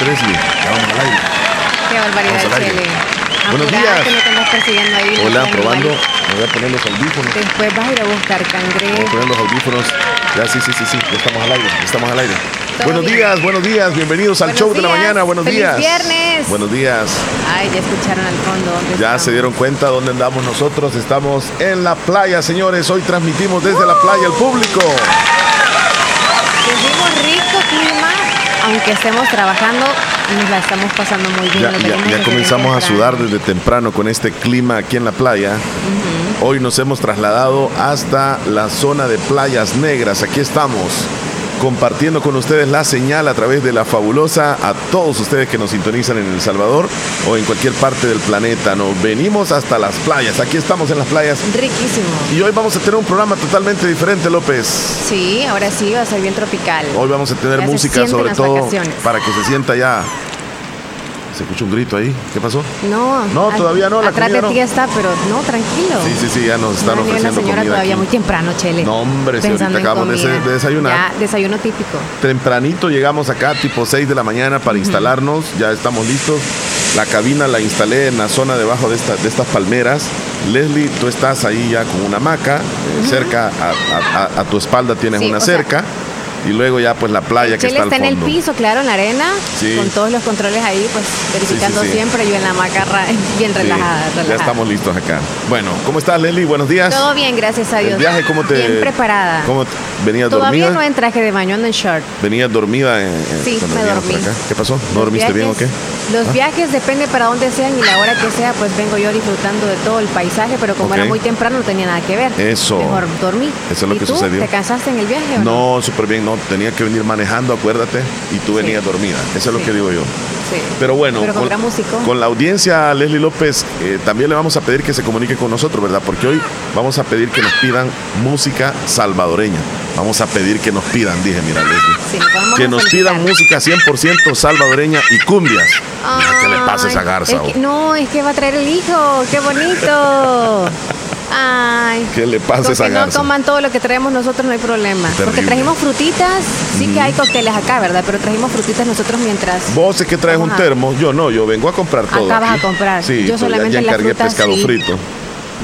Qué barbaridad, Chele. Buenos días. Que no persiguiendo ahí. Hola, probando. Me voy a poner los audífonos. Después vas a ir a buscar cangrejo. Voy a poner los audífonos. Ya, sí, sí, sí, sí. Ya estamos al aire. ya Estamos al aire. Buenos bien? días, buenos días. Bienvenidos al Buenos show de la días. mañana. Buenos Feliz días. viernes. Buenos días. Ay, ya escucharon al fondo. ¿dónde Ya estamos? se dieron cuenta dónde andamos nosotros. Estamos en la playa, señores. Hoy transmitimos desde la playa al público. Sentimos rico clima, aunque estemos trabajando, nos la estamos pasando muy bien. Ya, comenzamos a sudar desde temprano con este clima aquí en la playa. Hoy nos hemos trasladado hasta la zona de playas negras. Aquí estamos compartiendo con ustedes la señal a través de la fabulosa a todos ustedes que nos sintonizan en El Salvador o en cualquier parte del planeta. Nos venimos hasta las playas. Aquí estamos en las playas. Riquísimo. Y hoy vamos a tener un programa totalmente diferente, López. Sí, ahora sí va a ser bien tropical. Hoy vamos a tener Ya música sobre todo vacaciones. para que se sienta ya. Se escucha un grito ahí. ¿Qué pasó? No, No, todavía no, la Atrás de no. ti está, pero no, tranquilo. Sí, sí, sí, ya nos están No, ofreciendo la señora comida todavía aquí. muy temprano, Chele. No, hombre, si ahorita acabamos de, desayunar. Ya, desayuno típico. Tempranito llegamos acá, tipo 6 de la mañana, para instalarnos. Ya estamos listos. La cabina la instalé en la zona debajo de, esta- de estas palmeras. Leslie, tú estás ahí ya con una hamaca. eh, Cerca a, a- a- a tu espalda tienes Sí, una sea, cerca. Y luego ya pues la playa que Chele está al está en el fondo. piso, claro, en la arena, Sí. con todos los controles ahí, pues verificando sí, sí. siempre. Yo en la macarra, bien Sí, relajada, Ya estamos listos acá. Bueno, ¿cómo estás, Leslie? Buenos días. Todo bien, gracias a Dios. ¿El viaje cómo te...? Bien preparada. ¿Cómo te- venías Todavía dormida? no en traje de baño, ando en short. ¿Venías dormida? en- en- Sí, cuando me dormí. acá? ¿Qué pasó? ¿No Los dormiste bien o qué? Los ¿Ah? viajes depende para dónde sean y la hora que sea, pues vengo yo disfrutando de todo el paisaje, pero como era muy temprano no tenía nada que ver. Eso. Mejor dormí. Eso es lo ¿Y que tú? sucedió. ¿Te cansaste en el viaje o no? No, súper bien, no, tenía que venir manejando, acuérdate, y tú Sí. venías dormida. Eso es lo que digo yo. Sí. Pero bueno, Pero con la audiencia, Leslie López, eh, también le vamos a pedir que se comunique con nosotros, ¿verdad? Porque hoy vamos a pedir que nos pidan música salvadoreña. Vamos a pedir que nos pidan, dije, mira, Leslie. Vamos Que nos pidan música 100% salvadoreña y cumbias. Mira, ¿Qué le pasa a esa Ay, garza? es que- oh? no, es que va a traer el hijo. ¡Qué bonito! Ay. ¿Qué le pasa a esa que no garza? coman todo lo que traemos nosotros no hay problema. Porque trajimos frutitas, sí que hay cócteles acá, ¿verdad? Pero trajimos frutitas nosotros mientras. Vos es que traes un termo, yo no, yo vengo a comprar todo. Acá vas a comprar. Sí, Yo pues ya- solamente ya las encargué frutas, pescado sí. frito.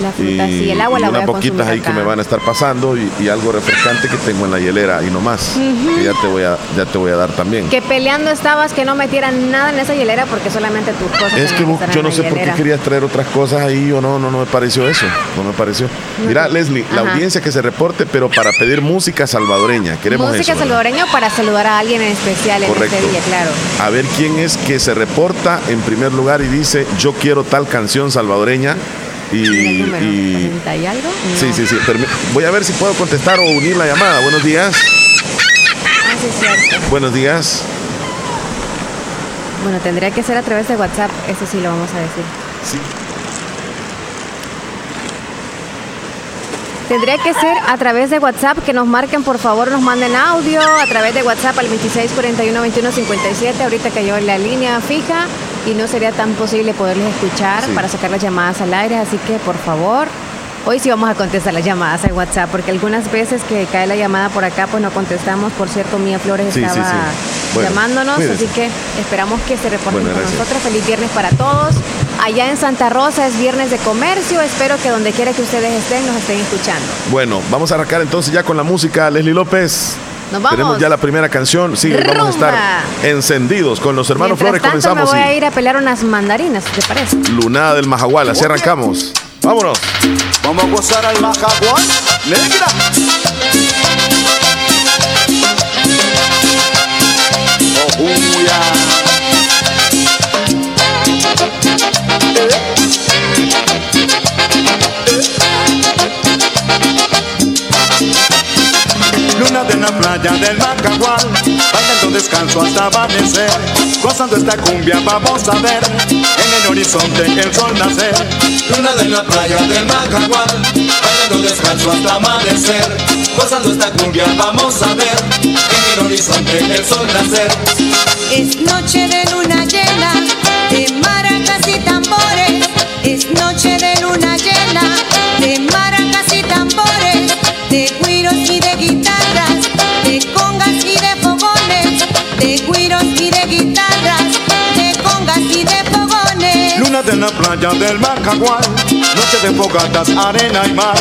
Las frutas y el agua y la voy unas a poquitas ahí acá. que me van a estar pasando y, y algo refrescante que tengo en la hielera y no más. Que ya te voy a, ya te voy a dar también. Que peleando estabas que no metieran nada en esa hielera porque solamente tus cosas Es que vos- yo no la sé por qué querías traer otras cosas ahí o no, no, no me pareció eso. No me pareció. Mira, Leslie, la audiencia que se reporte, pero para pedir música salvadoreña. Queremos Música eso, ¿verdad? salvadoreña para saludar a alguien en especial en Correcto. este día, claro. A ver quién es que se reporta en primer lugar y dice, yo quiero tal canción salvadoreña. Y, Mira el número, y- 40 y algo. No. Sí, sí, sí. Voy a ver si puedo contestar o unir la llamada. Buenos días. Ah, sí, es cierto. Buenos días. Bueno, tendría que ser a través de WhatsApp, eso sí lo vamos a decir. Sí. Tendría que ser a través de WhatsApp, que nos marquen, por favor, nos manden audio a través de WhatsApp al 2641-2157. Ahorita cayó la línea fija y no sería tan posible poderles escuchar Sí. para sacar las llamadas al aire, así que por favor, hoy sí vamos a contestar las llamadas en WhatsApp, porque algunas veces que cae la llamada por acá, pues no contestamos. Por cierto, Mía Flores Sí, estaba sí. Bueno, llamándonos, así que esperamos que se reporten Bueno, con gracias. nosotros. Feliz viernes para todos. Allá en Santa Rosa es viernes de comercio. Espero que donde quiera que ustedes estén, nos estén escuchando. Bueno, vamos a arrancar entonces ya con la música. Leslie López. Tenemos ya la primera canción. Sí, vamos a estar encendidos con los hermanos Flores. Tanto, comenzamos. Me voy a ir a pelear unas mandarinas, ¿te parece? Lunada del Majagual, así arrancamos. Vámonos. Vamos a gozar al Majagual. Negra. Oh, playa del Macagual, bailando descanso hasta amanecer, gozando esta cumbia vamos a ver, en el horizonte el sol nacer. Luna de la playa del Macagual, bailando descanso hasta amanecer, gozando esta cumbia vamos a ver, en el horizonte el sol nacer. Es noche de luna llena, de maracas y tambores, es noche de luna Luna de la playa del Macagual, noche de fogatas, arena y mar,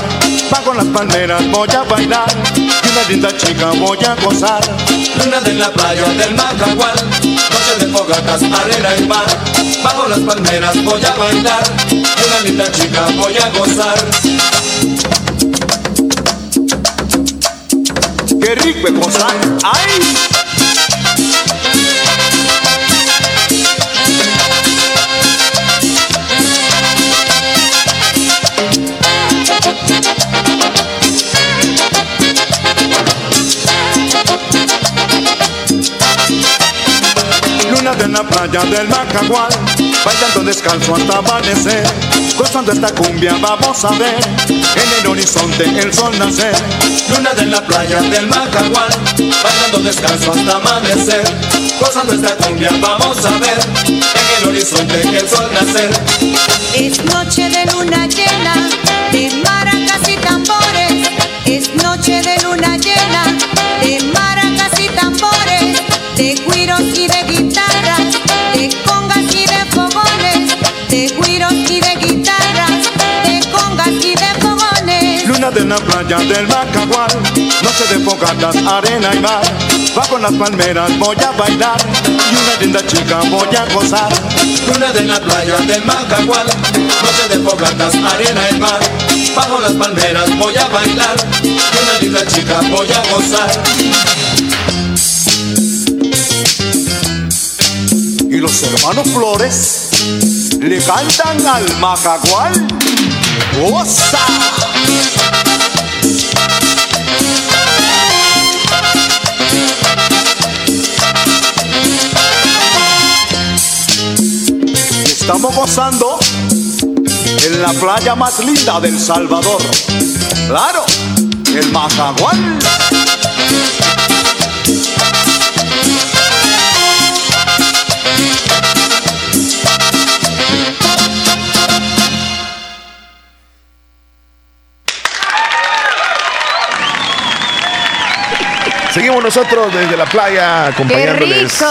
bajo las palmeras voy a bailar, y una linda chica voy a gozar. Luna de la playa del Macagual, noche de fogatas, arena y mar, bajo las palmeras voy a bailar, y una linda chica voy a gozar. Qué rico es gozar, ay. La playa del Macagual, bailando descalzo hasta amanecer, gozando esta cumbia vamos a ver, en el horizonte el sol nacer. Luna de la playa del Macagual, bailando descanso hasta amanecer, gozando esta cumbia vamos a ver, en el horizonte el sol nacer. Es noche de luna llena, de la playa del Macagual, noche de fogatas, arena y mar, bajo las palmeras voy a bailar, y una linda chica voy a gozar. Luna de la playa del Macagual, noche de fogatas, arena y mar, bajo las palmeras voy a bailar, y una linda chica voy a gozar. Y los hermanos Flores le cantan al Macagual. ¡Goza! Estamos gozando en la playa más linda del Salvador. Claro, el Macagual. Seguimos nosotros desde la playa ¡Qué acompañándoles. rico!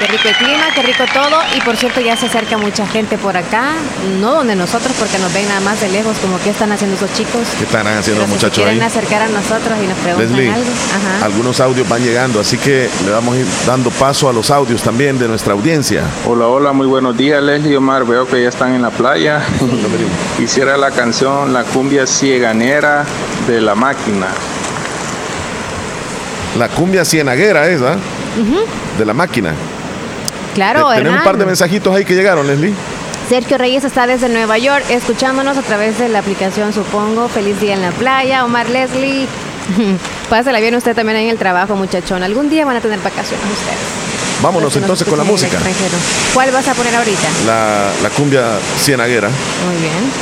¡Qué rico el clima, qué rico todo! Y por cierto, ya se acerca mucha gente por acá. No donde nosotros, porque nos ven nada más de lejos, como que están haciendo esos chicos. ¿Qué están haciendo los si se muchachos quieren ahí? acercar a nosotros y nos preguntan Leslie, algo. Ajá. algunos audios van llegando, así que le vamos a ir dando paso a los audios también de nuestra audiencia. Hola, hola, muy buenos días, Leslie y Omar. Veo que ya están en la playa. Quisiera la canción La cumbia cieganera de la máquina. La cumbia cienaguera esa, de la máquina. Claro, Te- Tenemos un par de mensajitos ahí que llegaron, Leslie. Sergio Reyes está desde Nueva York escuchándonos a través de la aplicación, supongo. Feliz día en la playa. Omar Leslie. Pásela bien usted también ahí en el trabajo, muchachón. Algún día van a tener vacaciones ustedes. Vámonos entonces con la música. ¿Cuál vas a poner ahorita? La, la cumbia cienaguera. Muy bien.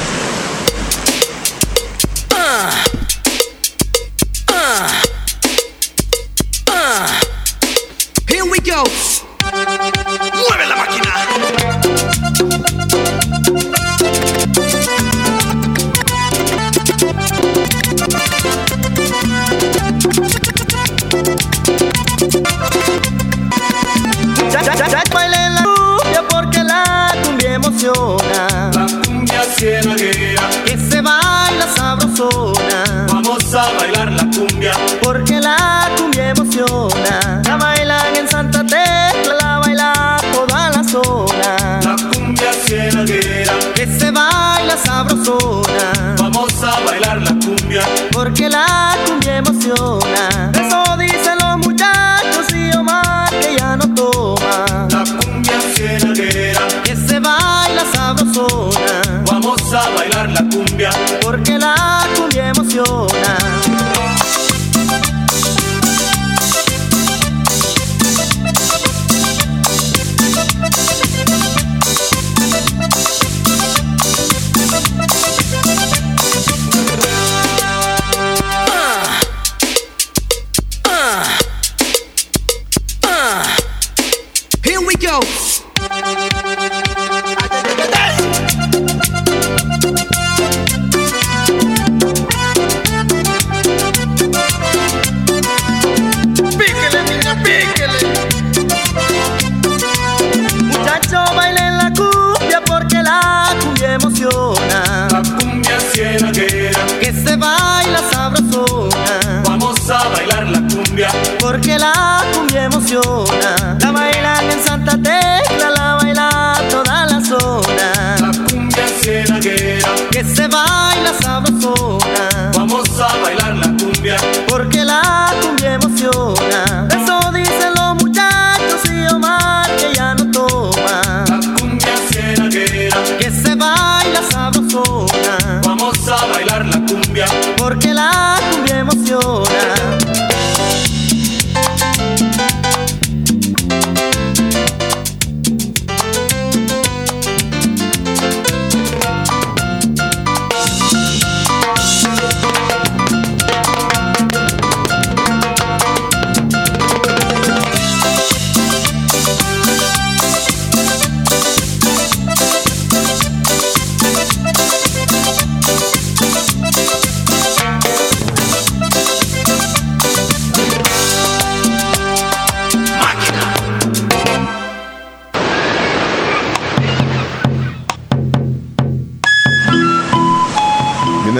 Porque la cumbia emociona. La bailan en Santa Tecla, la baila toda la zona. La cumbia cienaguera, Que se baila sabrosona.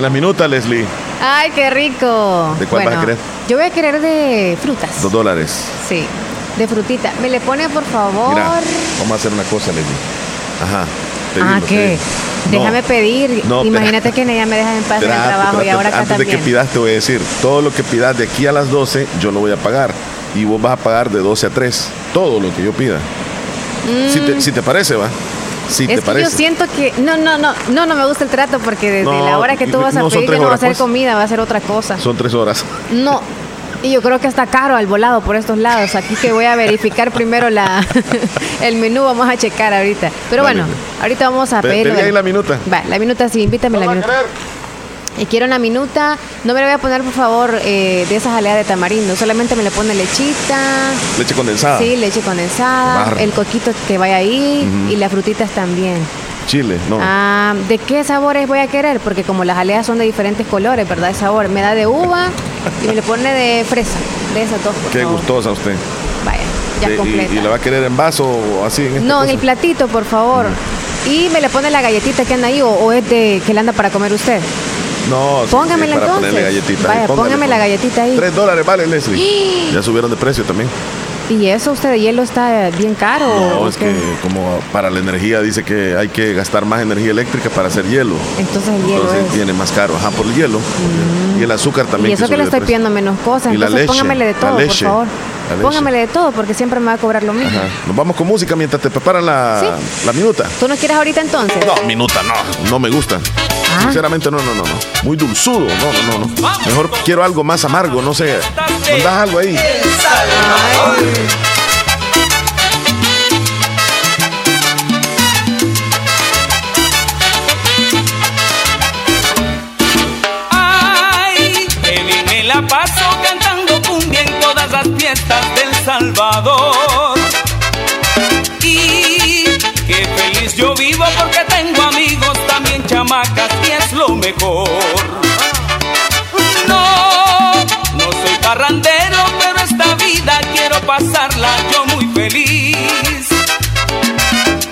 La minuta, Leslie. Ay, qué rico. ¿De cuál vas a querer? Yo voy a querer de frutas. Dos dólares. Sí, de frutita. ¿Me le pone, por favor? Mira, vamos a hacer una cosa, Leslie. Ajá. ah, ¿qué? Déjame No, pedir. no, Imagínate que ella me dejas en paz en el trabajo y ahora acá Antes de que pidas, te voy a decir, todo lo que pidas de aquí a las 12, yo lo voy a pagar. Y vos vas a pagar de 12 a 3. Todo lo que yo pida. Si, te, si te parece, va. Mm. es te que parece. yo siento que no, no, no, no, no me gusta el trato porque desde No, la hora que tú vas a no, pedir ya no va a ser pues. comida, va a ser otra cosa. Son tres horas. No. Y yo creo que está caro al volado por estos lados. Aquí que voy a verificar primero la el menú, vamos a checar ahorita. Pero bueno, ahorita vamos a Pe- pedir. pedí ahí la minuta. Va, la minuta sí, invítame la minuta. Y quiero una minuta. No me le voy a poner, por favor, eh, de esa jalea de tamarindo. Solamente me le pone lechita. Leche condensada. Sí, leche condensada. El coquito que vaya ahí. Y las frutitas también. Chile, no. Ah, ¿De qué sabores voy a querer? Porque como las jaleas son de diferentes colores, ¿verdad? De sabor. Me da de uva y me le pone de fresa. De esas dos. Qué favor. gustosa usted. Vaya, ya completa. y, y la va a querer en vaso o así? En No, en el platito, por favor. Y me le pone la galletita que anda ahí o, o es de que le anda para comer usted. No, Póngamela sí, para entonces. galletita. Vaya, póngame la galletita ahí. Tres dólares vale, Leslie. ya subieron de precio también. ¿Y eso usted de hielo está bien caro? No, es que como para la energía dice que hay que gastar más energía eléctrica para hacer hielo. Entonces el hielo Entonces es. viene más caro, ajá, por el hielo. Y el azúcar también. Y eso que le estoy pidiendo menos cosas. Y la Entonces leche, póngamele de la todo, por favor. la leche. Póngamele de todo porque siempre me va a cobrar lo mismo. Ajá. Nos vamos con música mientras te preparan la, la minuta. ¿Tú no quieres ahorita entonces? No, minuta no, no me gusta. Ah. Sinceramente no, no, no, no. Muy dulzudo, no, no, no, no. Mejor quiero algo más amargo, no sé. ¿Mandas algo ahí? Ay, que bien me la paso cantando cumbia en todas las fiestas del Salvador. Y qué feliz yo vivo porque tengo amigos también chamacas mejor. No, no soy parrandero, pero esta vida quiero pasarla yo muy feliz.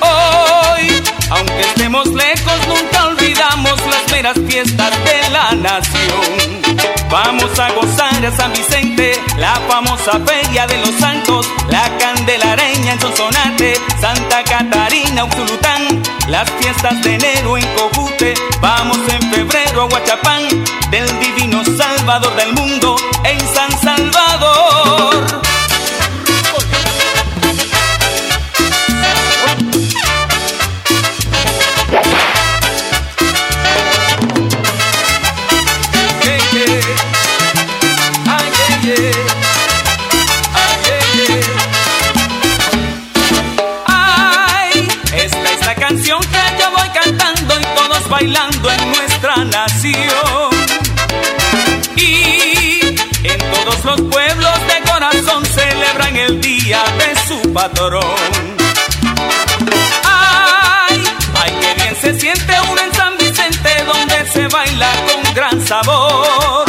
Hoy, aunque estemos lejos, nunca olvidamos las meras fiestas de la nación. Vamos a gozar a San Vicente, la famosa feria de los santos, la candelareña en Sonsonate, Santa Catarina, Uxulután, las fiestas de enero en Cojute, vamos en febrero a Huachapán, del divino Salvador del mundo, en San Salvador. bailando en nuestra nación. Y en todos los pueblos de corazón celebran el día de su patrón. Ay, ay, que bien se siente uno en San Vicente donde se baila con gran sabor.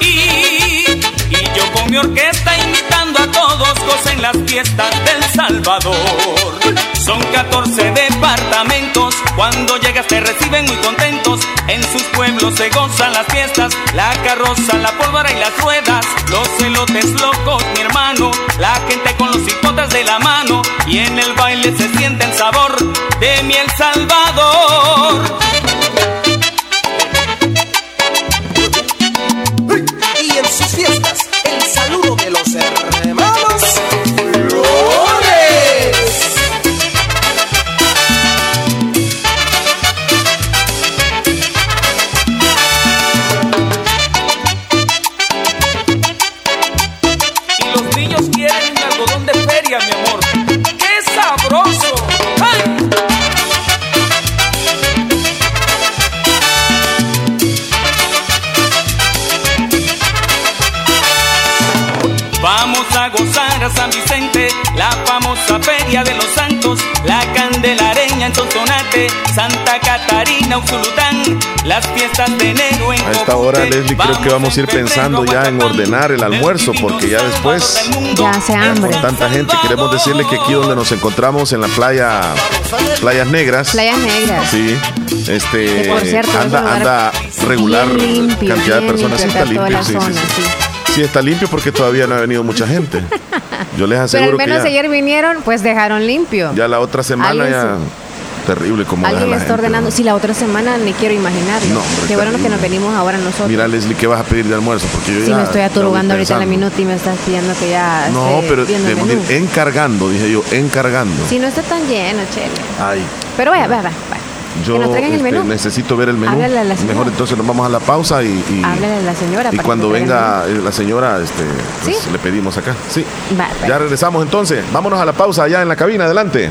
Y, y yo con mi orquesta invitando a todos gocen las fiestas del Salvador. Son 14 departamentos, cuando llegas te reciben muy contentos. En sus pueblos se gozan las fiestas, la carroza, la pólvora y las ruedas. Los celotes locos, mi hermano, la gente con los hipotas de la mano. Y en el baile se siente el sabor de mi El Salvador. Santos, la candelareña en Sonsonate, Santa Catarina, Uxulután, las fiestas de enero en A esta hora, Leslie, creo que vamos a ir pensando ya en ordenar el almuerzo, porque ya después, Ya hace hambre. con tanta gente, queremos decirle que aquí donde nos encontramos, en la playa, Playas Negras, Playas negras. sí, este, por cierto, anda, anda regular limpio, cantidad de personas, sí está limpio, sí, sí, zona, sí. sí. Sí, está limpio porque todavía no ha venido mucha gente. Yo les Pero al aseguro que menos ya, ayer vinieron, pues dejaron limpio. ya la otra semana ya terrible como Alguien la está gente, ordenando. ¿no? Si la otra semana ni quiero imaginarlo. No, Qué bueno que nos venimos ahora nosotros. Mira, Leslie, ¿qué vas a pedir de almuerzo? Porque yo si ya me estoy aturugando ahorita en la minuta y me estás pidiendo que ya No, esté pero debemos ir encargando, dije yo, encargando. Si no está tan lleno, chele. Ay, Pero vaya, vaya, vaya. Yo este, necesito ver el menú. Mejor entonces nos vamos a la pausa y, y, Háblale a la señora. y cuando venga eh, la señora, este, pues, ¿Sí? le pedimos acá. Sí. Ya regresamos entonces. Vámonos a la pausa allá en la cabina. Adelante.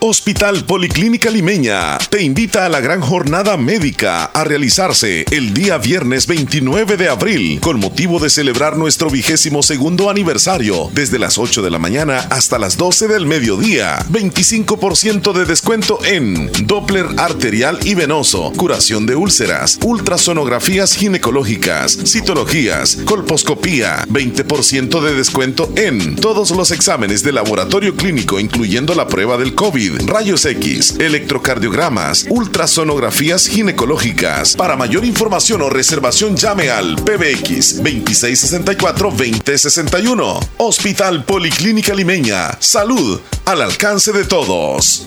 Hospital Policlínica Limeña te invita a la gran jornada médica a realizarse el día viernes 29 de abril con motivo de celebrar nuestro vigésimo segundo aniversario desde las 8 de la mañana hasta las 12 del mediodía. 25% de descuento en Doppler arterial y venoso, curación de úlceras, ultrasonografías ginecológicas, citologías, colposcopía. 20% de descuento en todos los exámenes de laboratorio clínico incluyendo la prueba del COVID rayos X, electrocardiogramas, ultrasonografías ginecológicas. Para mayor información o reservación llame al PBX 2664-2061. Hospital Policlínica Limeña. Salud al alcance de todos.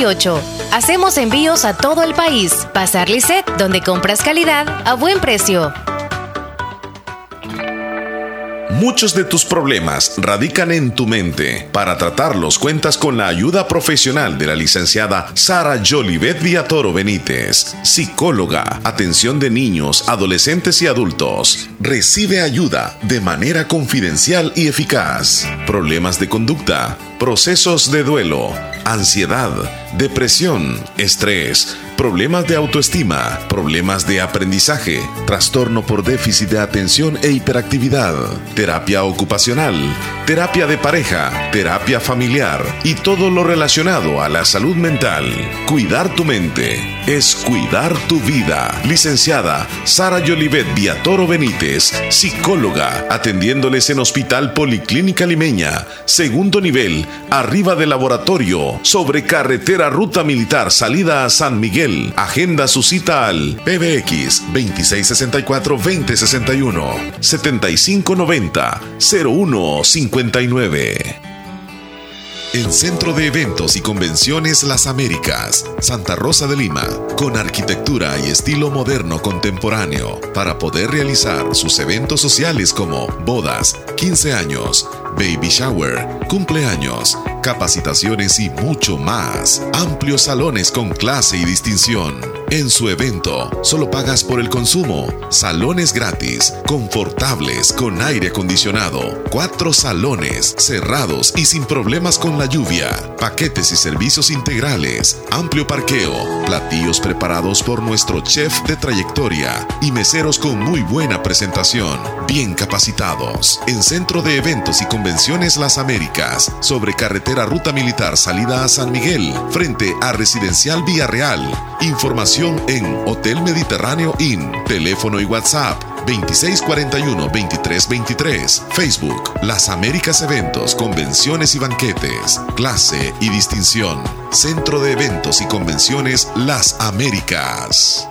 9658. Hacemos envíos a todo el país. Pasar Lisset, donde compras calidad a buen precio. Muchos de tus problemas radican en tu mente. Para tratarlos cuentas con la ayuda profesional de la licenciada Sara Jolivet Villatoro Benítez, psicóloga, atención de niños, adolescentes y adultos. Recibe ayuda de manera confidencial y eficaz. Problemas de conducta, procesos de duelo, ansiedad, depresión, estrés, problemas de autoestima, problemas de aprendizaje, trastorno por déficit de atención e hiperactividad, terapia ocupacional, terapia de pareja, terapia familiar y todo lo relacionado a la salud mental. Cuidar tu mente es cuidar tu vida. Licenciada Sara Yolivet Viatoro Benítez, psicóloga, atendiéndoles en Hospital Policlínica Limeña, segundo nivel, arriba del laboratorio, sobre carretera Ruta Militar, salida a San Miguel. Agenda su cita al PBX 2664-2061 7590-0159. El Centro de Eventos y Convenciones Las Américas, Santa Rosa de Lima, con arquitectura y estilo moderno contemporáneo, para poder realizar sus eventos sociales como bodas, 15 años, baby shower, cumpleaños, capacitaciones y mucho más. Amplios salones con clase y distinción. En su evento, solo pagas por el consumo. Salones gratis, confortables, con aire acondicionado. Cuatro salones, cerrados y sin problemas con la lluvia. Paquetes y servicios integrales. Amplio parqueo. Platillos preparados por nuestro chef de trayectoria. Y meseros con muy buena presentación. Bien capacitados. En Centro de Eventos y Convenciones Las Américas. Sobre carretera Ruta Militar salida a San Miguel. Frente a Residencial Villarreal. Información en Hotel Mediterráneo Inn. Teléfono y WhatsApp 2641-2323. Facebook Las Américas Eventos, Convenciones y Banquetes. Clase y distinción. Centro de Eventos y Convenciones Las Américas.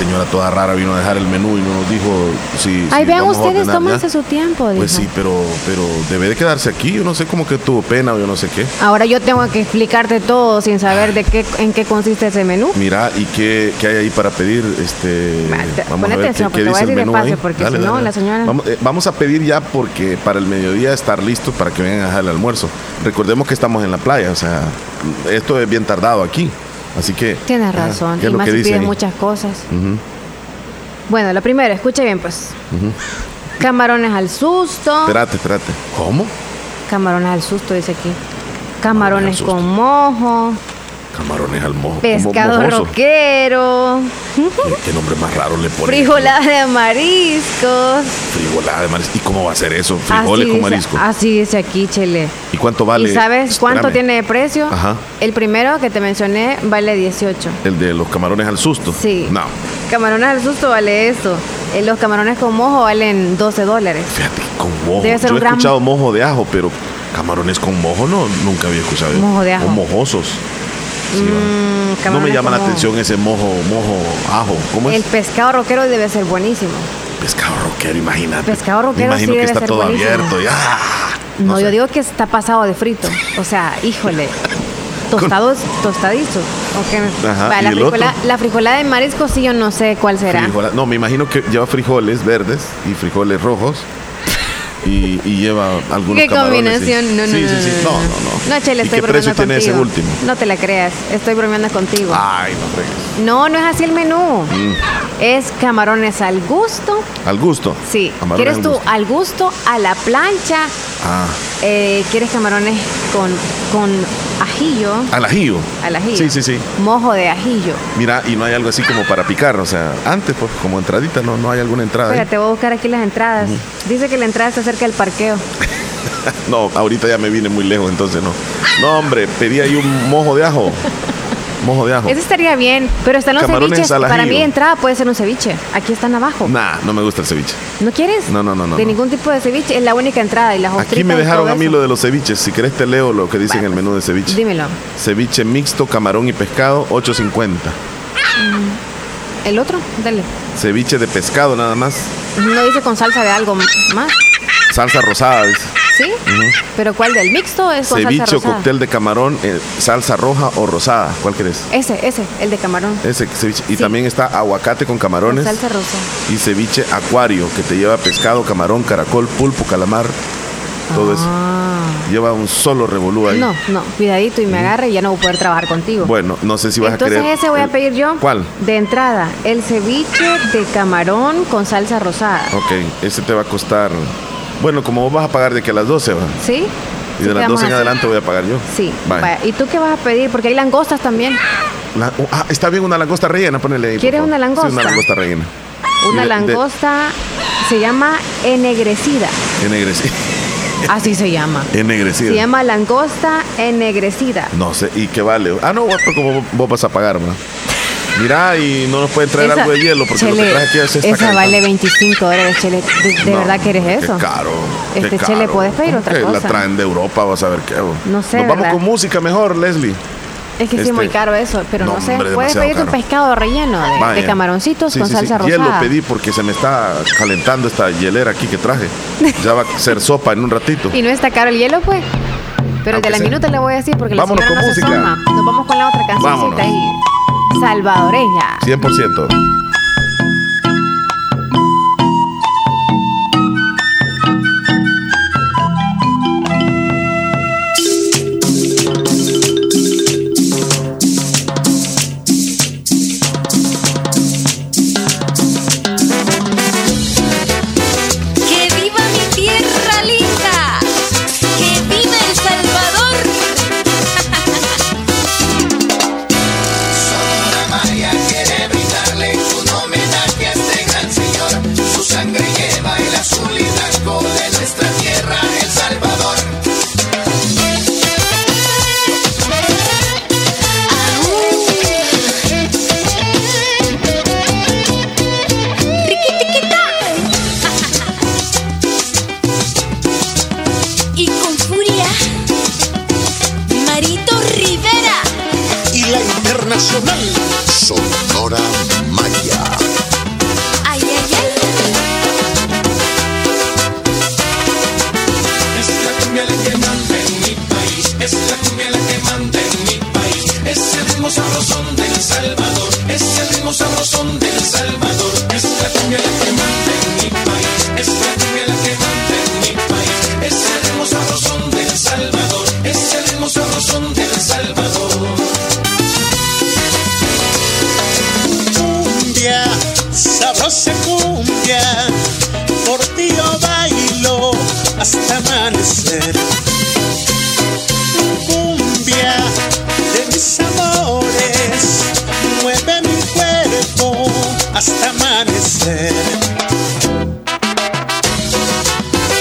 Señora toda rara vino a dejar el menú y no nos dijo si. Ay, si vean ustedes, ya. tómense su tiempo. Pues sí, pero, pero debe de quedarse aquí. Yo no sé, como que tuvo pena o yo no sé qué. Ahora yo tengo que explicarte todo sin saber de qué, en qué consiste ese menú. Mira, ¿y qué, qué hay ahí para pedir? Este, vamos a ver atención, qué, qué porque dice el menú ahí. porque si no, la señora- Vamos, eh, vamos a pedir ya porque para el mediodía estar listos para que vengan a dejar el almuerzo. Recordemos que estamos en la playa, o sea, esto es bien tardado aquí. Así que... Tienes razón. ¿qué es Y más que ahí? muchas cosas. Bueno, lo primero, escuche bien, pues. Camarones al susto. Espérate, espérate. ¿Cómo? Camarones al susto, dice aquí. Camarones con mojo. Camarones al mojo. Pescado mojoso. roquero. ¿Qué, nombre más raro le ponen? Frijolada de mariscos. Frijolada de marisco. ¿Y cómo va a ser eso? Frijoles así con dice- marisco. Así dice aquí, Chele. ¿Y cuánto vale? ¿Y sabes cuánto Espérame. tiene de precio? Ajá. El primero que te mencioné vale 18. El de los camarones al susto. Sí. No. Camarones al susto vale esto. Eh, Los camarones con mojo valen 12 dólares. Con mojo. Debe ser Yo un he gran- escuchado mojo de ajo, pero camarones con mojo no, nunca había escuchado. Mojo de ajo. O mojosos. Mm, no me llama la atención ese mojo, mojo, ajo. ¿Cómo es? El pescado roquero debe ser buenísimo. Pescado roquero, imagínate. Pescado Me roquero imagino sí que debe está todo buenísimo. abierto. Ya. No, yo digo que está pasado de frito. O sea, híjole. Tostados. Ajá, ¿y la, frijola, frijolada de marisco sí yo no sé cuál será. Frijola- No, me imagino que lleva frijoles verdes y frijoles rojos. Y, y lleva algunos Qué camarones. combinación. sí. No, no, sí, no, sí, sí. no, No, no. no, ¿Y estoy qué precio ese contigo. último? No te la creas, estoy bromeando contigo. Ay, no fregues. No, no es así el menú. Mm, Es camarones al gusto. Al gusto. Sí. Camarones ¿Quieres al tú gusto. al gusto, a la plancha? Ah, Eh, ¿Quieres camarones con, con ajillo? al ajillo. Al ajillo. Sí, sí, sí. Mojo de ajillo. Mira, y no hay algo así como para picar, o sea, antes, pues, como entradita, no, no hay alguna entrada. ahí? Espérate, voy a buscar aquí las entradas. Dice que la entrada está cerca del parqueo. no, ahorita ya me vine muy lejos, entonces no. No, hombre, pedí ahí un mojo de ajo. Mojo de ajo. Ese estaría bien, pero están los Camarones ceviches. Para mí de entrada puede ser un ceviche. Aquí están abajo. Nah, no me gusta el ceviche. ¿No quieres? No, no, no, no. de no. ningún tipo de ceviche. Es la única entrada y las Aquí me dejaron a mí eso. lo de los ceviches. Si querés te leo lo que dice en el menú de ceviche. Dímelo. Ceviche mixto, camarón y pescado, 8.50. Mm. ¿El otro? Dale. Ceviche de pescado nada más. No dice con salsa de algo más. Salsa rosada, dice. ¿Sí? ¿Pero cuál del mixto es con Ceviche salsa o cóctel de camarón, eh, salsa roja o rosada. ¿Cuál querés? Ese, ese, el de camarón. Ese ceviche. Y Sí. también está aguacate con camarones. Con salsa rosa. Y ceviche acuario, que te lleva pescado, camarón, caracol, pulpo, calamar. Todo eso. Lleva un solo revolú ahí. Ah. No, no, cuidadito y me agarre y ya no voy a poder trabajar contigo. Bueno, no sé si vas Entonces a querer. ese voy a el- pedir yo. ¿Cuál? De entrada, el ceviche de camarón con salsa rosada. Ok, ese te va a costar. Bueno, como vos vas a pagar de que a las 12 va. ¿Sí? Y Sí, de las quedamos 12 en adelante voy a pagar yo. Sí. Vaya. ¿Y tú qué vas a pedir? Porque hay langostas también. La- oh, ah, está bien una langosta rellena, ponele ahí. ¿Quieres una langosta? Sí, una langosta rellena. Una de- langosta se llama ennegrecida. Ennegrecida. Así se llama. Ennegrecida. Se llama langosta ennegrecida. No sé, ¿y qué vale? Ah, no, pues como vos, vos vas a pagar, ¿verdad? Mira, y no nos pueden traer Esa- algo de hielo porque lo que Chele, traje aquí es esta Esa vale 25 dólares, Chele. ¿De, de No, verdad que eres eso? Qué caro. qué Este, caro. Chele, ¿puedes pedir ¿Cómo otra que cosa? La traen de Europa, vas a ver qué. No sé, Nos vamos con música mejor, Leslie. Es que sí Este- es muy caro eso, pero no, No, sé. hombre, Puedes pedir caro. pescado relleno de, camaroncitos Sí, con sí, sí. salsa rosada. Hielo pedí porque se me está calentando esta hielera aquí que traje. Ya va a ser sopa en un ratito. Y no está caro el hielo, pues. Pero el de Aunque la sea. minuta le voy a decir porque Vámonos la señora con no música. Nos vamos con la otra ahí. Salvadoreña. 100%.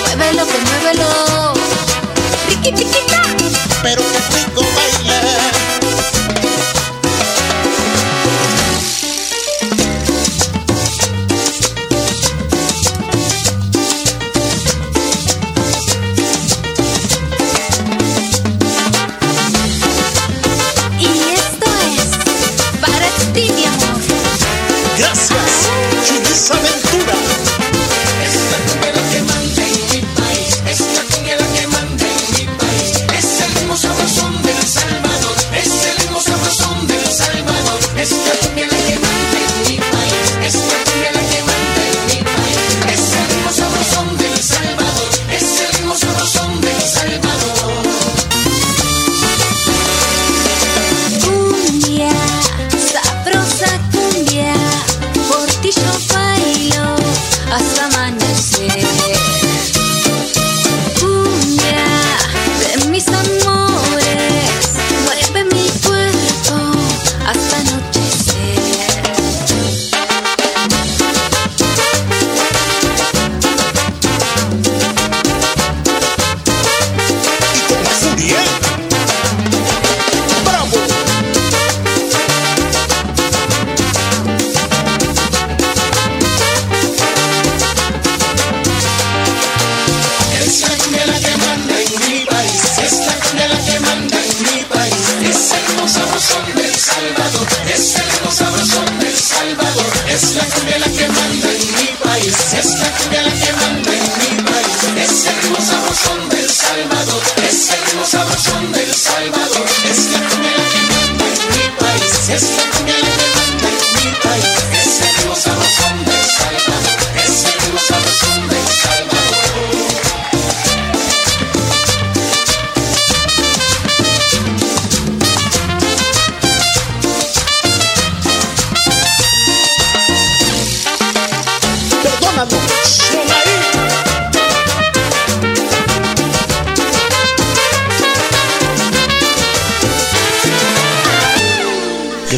Muévelo, pues muévelo. Riqui, tiquita. Pero qué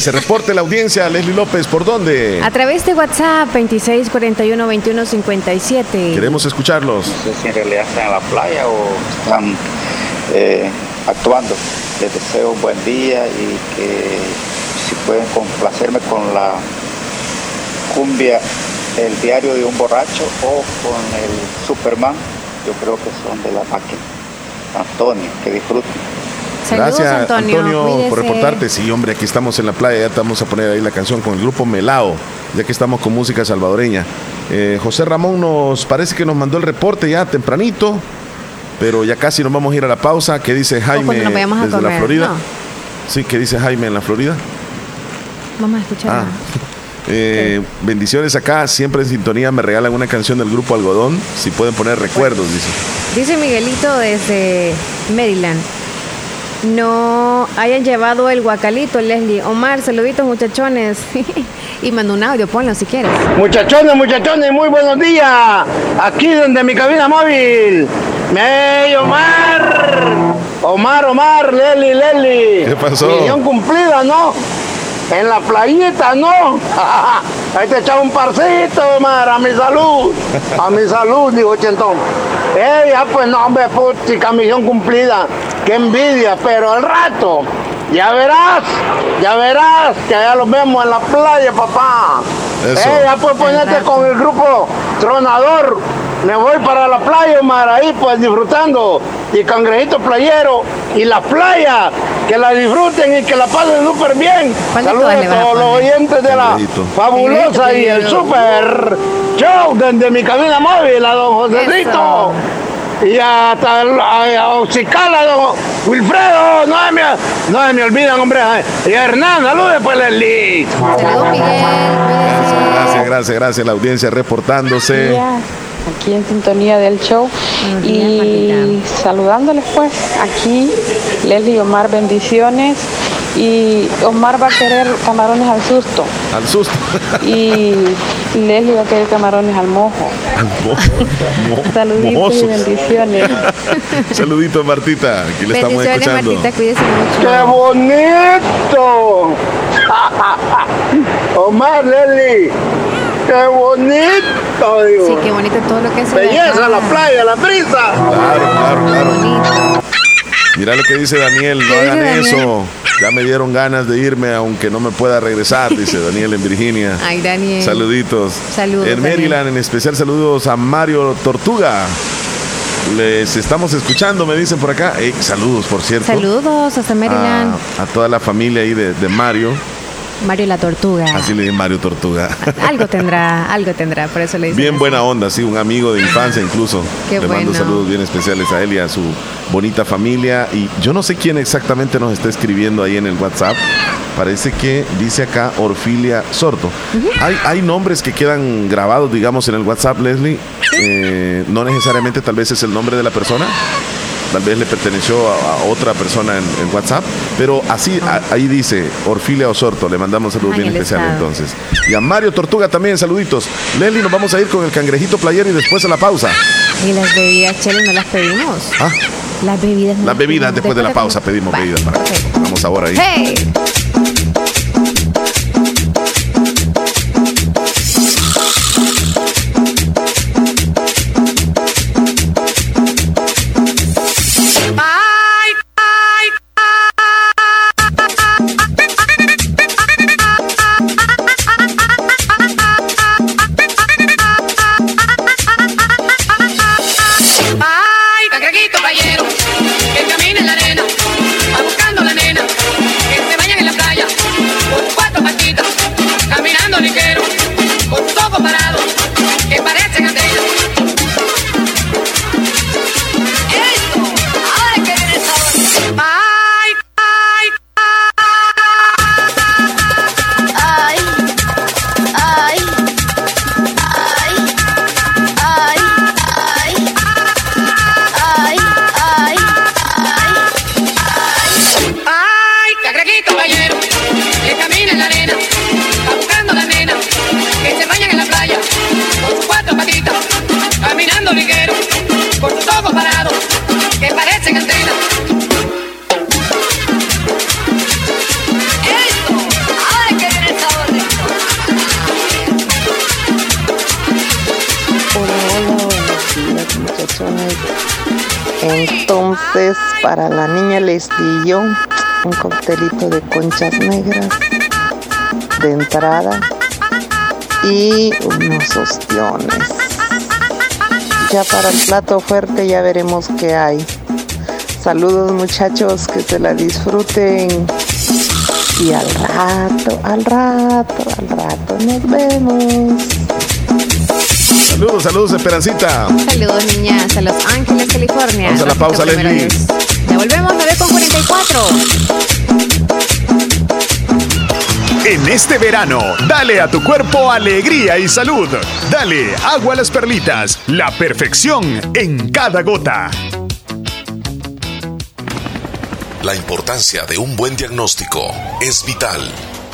se reporte la audiencia, Leslie López, ¿por dónde? A través de WhatsApp 26 41 21 57. Queremos escucharlos. No sé si en realidad están en la playa o están eh, actuando. Les deseo un buen día y que si pueden complacerme con la cumbia El diario de un borracho o con el Superman, yo creo que son de la máquina. Antonio, que disfruten. Saludos, Gracias, Antonio. Antonio, por reportarte. Sí, hombre, aquí estamos en la playa. Ya te vamos a poner ahí la canción con el grupo Melao, ya que estamos con música salvadoreña. Eh, José Ramón nos parece que nos mandó el reporte ya tempranito, pero ya casi nos vamos a ir a la pausa. ¿Qué dice Jaime desde la Florida? no. Sí, ¿qué dice Jaime en la Florida? Vamos a escuchar. Ah. Eh, bendiciones acá, siempre en sintonía me regalan una canción del grupo Algodón, si pueden poner recuerdos, dice. Dice Miguelito desde Maryland. No hayan llevado el guacalito, Leslie. Omar, saluditos, muchachones. y manda un audio, ponlo si quieres. Muchachones, muchachones, muy buenos días. Aquí desde mi cabina móvil. ¡Ey, Omar! Omar, Omar, Leli, Leli. ¿Qué pasó? Misión cumplida, ¿no? En la playita, ¿no? Ahí te echaba un parcito, Omar, a mi salud. A mi salud, dijo Chentón. ¡Ey, ya pues no, hombre, puchica, misión cumplida. ¡Qué envidia! Pero al rato, ya verás, ya verás que allá los vemos en la playa, papá. Eso. ¡Ey, ya pues ponerte con el grupo Tronador! Me voy para la playa, Omar, ahí pues disfrutando. Y cangrejito playero y la playa, que la disfruten y que la pasen súper bien. Saludos a todos los oyentes de la fabulosa y el super show desde mi cabina móvil a don Josecito. Y hasta el, a, a Oxicala, don Wilfredo, no se me, no se me olvidan, hombre. Y a Hernán, saludos pues, Leslie. Gracias, gracias, gracias. La audiencia reportándose. Aquí en sintonía del show y saludándoles pues aquí Leslie y Omar bendiciones y Omar va a querer camarones al susto Al susto. y Leslie va a querer camarones al mojo saluditos y bendiciones Saluditos, Martita. Aquí le estamos Bendiciones, escuchando. Martita, cuídese mucho. ¡Qué bonito! Omar, Leslie. ¡Qué bonito! Digo. Sí, qué bonito todo lo que hace. Belleza, la playa, la brisa. Claro, claro, claro. Mira lo que dice Daniel, no ¿Qué dice hagan Daniel? eso. Ya me dieron ganas de irme, aunque no me pueda regresar, dice Daniel en Virginia. Ay, Daniel. Saluditos. Saludos, En Maryland, en especial saludos a Mario Tortuga. Les estamos escuchando, me dicen por acá. Saludos, por cierto. Saludos hasta Maryland. A, a toda la familia ahí de, de Mario. Mario la Tortuga. Así le dicen Mario Tortuga. Algo tendrá, algo tendrá, por eso le dicen. Bien así. buena onda, sí, un amigo de infancia incluso. Qué Le mando bueno. saludos bien especiales a él y a su bonita familia. Y yo no sé quién exactamente nos está escribiendo ahí en el WhatsApp. Parece que dice acá Orfilia Sorto. hay, hay nombres que quedan grabados, digamos, en el WhatsApp, Leslie. Eh, no necesariamente tal vez es el nombre de la persona. Tal vez le perteneció a, a otra persona en, en WhatsApp. Pero así, a- ahí dice Orfilia Osorto. Le mandamos saludos Ah, bien especiales entonces. Y a Mario Tortuga también, saluditos. Leslie, nos vamos a ir con el cangrejito playero y después a la pausa. Y las bebidas, Chelo, no las pedimos. Ah, Las bebidas. no las bebidas después de la pausa pedimos bebidas para vamos ahora ahí. ¡Hey! Para la niña Leslie y yo, un coctelito de conchas negras de entrada y unos ostiones. Ya para el plato fuerte ya veremos qué hay. Saludos muchachos, que se la disfruten. Y al rato, al rato, al rato nos vemos. Saludos, saludos, Esperancita. Saludos, niñas, a Los Ángeles, California. Vamos a la pausa, Leslie. Volvemos, 9 con 44. En este verano, dale a tu cuerpo alegría y salud. Dale agua a las perlitas, la perfección en cada gota. La importancia de un buen diagnóstico es vital.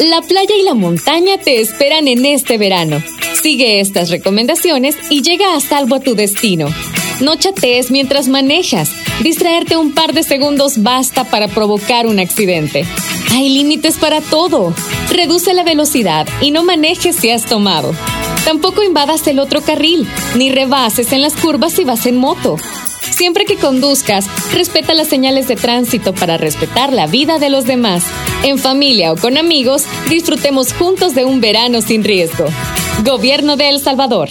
La playa y la montaña te esperan en este verano. Sigue estas recomendaciones y llega a salvo a tu destino. No chatees mientras manejas. Distraerte un par de segundos basta para provocar un accidente. Hay límites para todo. Reduce la velocidad y no manejes si has tomado. Tampoco invadas el otro carril, ni rebases en las curvas si vas en moto. Siempre que conduzcas, respeta las señales de tránsito para respetar la vida de los demás. En familia o con amigos, disfrutemos juntos de un verano sin riesgo. Gobierno de El Salvador.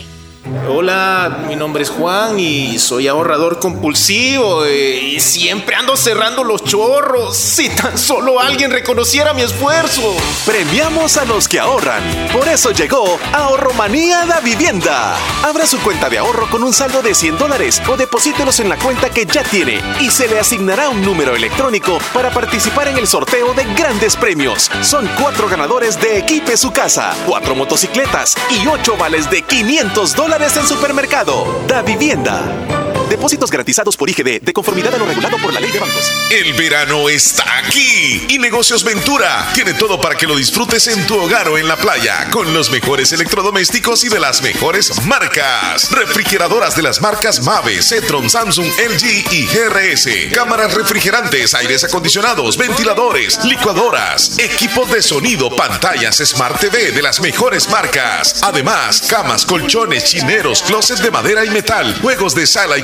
Hola, mi nombre es Juan y soy ahorrador compulsivo eh, y siempre ando cerrando los chorros. Si tan solo alguien reconociera mi esfuerzo. Premiamos a los que ahorran. Por eso llegó Ahorromanía da Vivienda. Abra su cuenta de ahorro con un saldo de 100 dólares o deposítelos en la cuenta que ya tiene y se le asignará un número electrónico para participar en el sorteo de grandes premios. Son cuatro ganadores de Equipe Su Casa, cuatro motocicletas y ocho vales de 500 dólares en supermercado. Da Vivienda. Depósitos garantizados por IGD de conformidad a lo regulado por la ley de bancos. El verano está aquí y Negocios Ventura tiene todo para que lo disfrutes en tu hogar o en la playa con los mejores electrodomésticos y de las mejores marcas. Refrigeradoras de las marcas Mave, Cetron, Samsung, LG y GRS. Cámaras refrigerantes, aires acondicionados, ventiladores, licuadoras, equipos de sonido, pantallas Smart TV de las mejores marcas. Además, camas, colchones, chineros, closets de madera y metal, juegos de sala y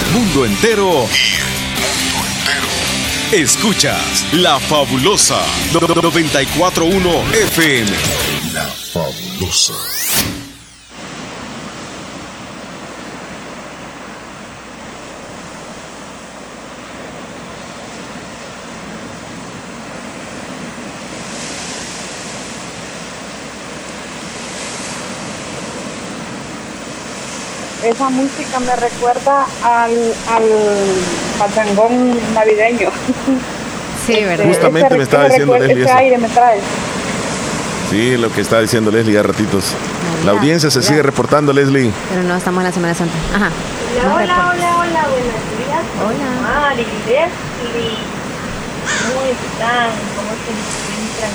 Y el mundo entero. Escuchas La Fabulosa 941 FM. La Fabulosa. Esa música me recuerda al, al pachangón navideño. Sí, ¿verdad? Justamente Ese me estaba diciendo Leslie ese aire me trae. Sí, lo que está diciendo Leslie ya ratitos. La audiencia se sigue reportando, Leslie. Pero no estamos en la Semana Santa. Ajá. Hola, hola, hola, hola, buenos días. Hola. Mari, Leslie. ¿Cómo están? ¿Cómo se encuentran?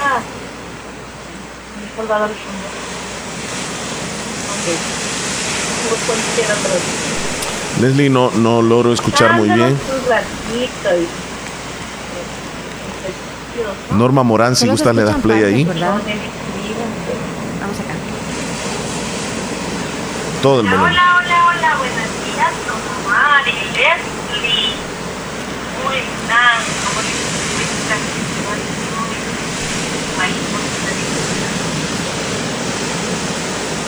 Ah, Salvador Shumba. Leslie, no, no logro escuchar muy bien. Y- Norma Morán, si gustas, le das play ahí. ¿verdad? Vamos acá. Todo el Hola, volumen. hola, hola, hola, buenos días, Mari, Leslie. ¿Cómo están? ¿Cómo les encuentran? Imagino que se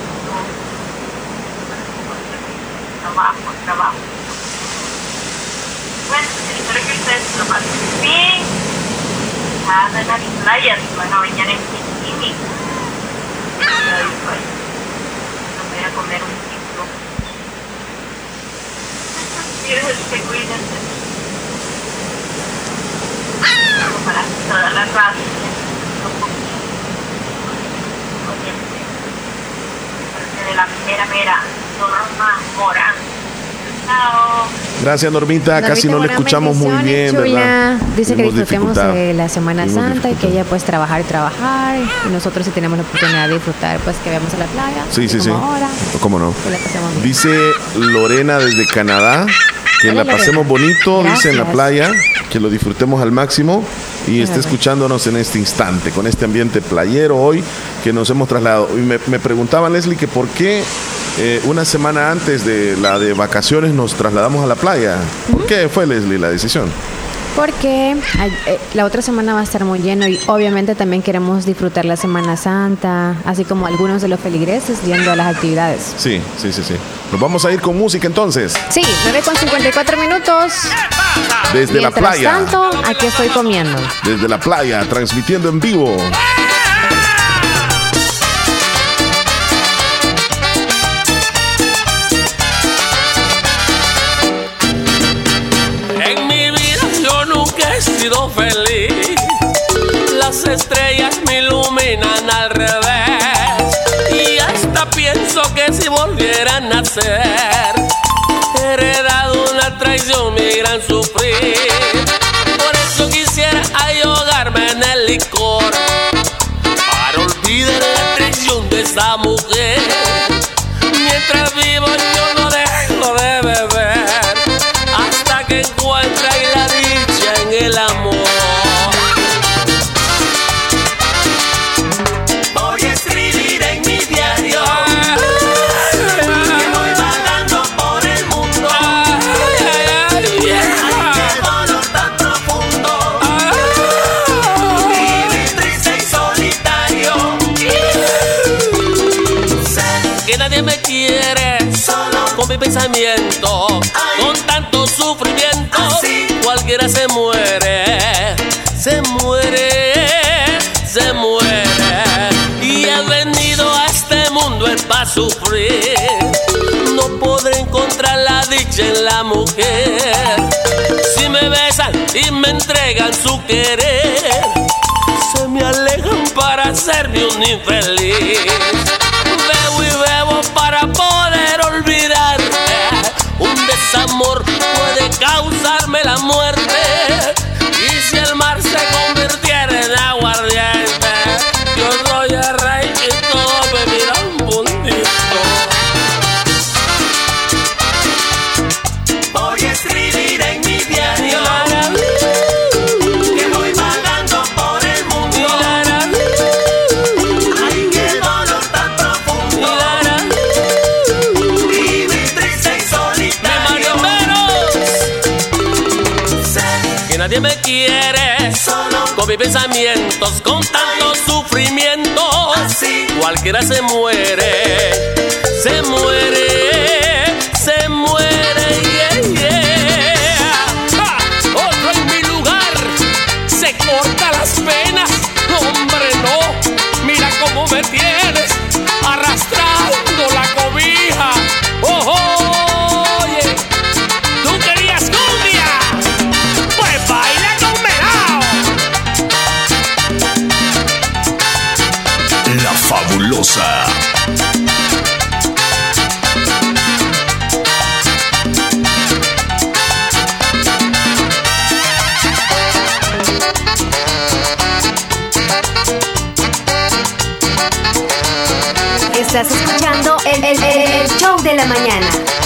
Trabajo, trabajo. Bueno, espero que ustedes lo pasen bien. Nada en las playas, van a bañar en bikini. Ahí, pues, voy a comer un poquito. Cuídense, cuídense. Para razas. Oyente. Parte de la mera, mera. Norma Morán. Chao. Gracias, Normita. Normita Casi no le escuchamos muy bien, ¿verdad? Dice que disfrutemos de la Semana Tuvimos Santa y que ella pues trabajar y trabajar. Y nosotros si tenemos la oportunidad de disfrutar, pues que vayamos a la playa. Sí, sí, sí. como ahora, ¿Cómo no? que la pasemos bien. Dice Lorena desde Canadá. Que la pasemos bonito, dice en la playa, que lo disfrutemos al máximo y esté Claro. escuchándonos en este instante, con este ambiente playero hoy que nos hemos trasladado. Y me, me preguntaba Leslie que por qué eh, una semana antes de la de vacaciones nos trasladamos a la playa. ¿Por qué fue Leslie la decisión? Porque eh, la otra semana va a estar muy lleno y obviamente también queremos disfrutar la Semana Santa, así como algunos de los feligreses yendo a las actividades. Sí, sí, sí, sí. Nos vamos a ir con música entonces. Sí, 9 con 54 minutos. Desde la playa. tanto, aquí estoy comiendo. Desde la playa, transmitiendo en vivo. Sido feliz. Las estrellas me iluminan al revés. Y hasta pienso que si volviera a he heredado una traición, mi gran sufrir. Por eso quisiera ahogarme en el licor. Para olvidar la traición de esa mujer. Con tanto sufrimiento, cualquiera se muere. Se muere, se muere. Y he venido a este mundo es para sufrir. No podré encontrar la dicha en la mujer. Si me besan y me entregan su querer, se me alejan para hacerme un infeliz. Desamor puede causarme la muerte. Pensamientos, con tanto sufrimiento. Cualquiera se muere, se muere, la mañana.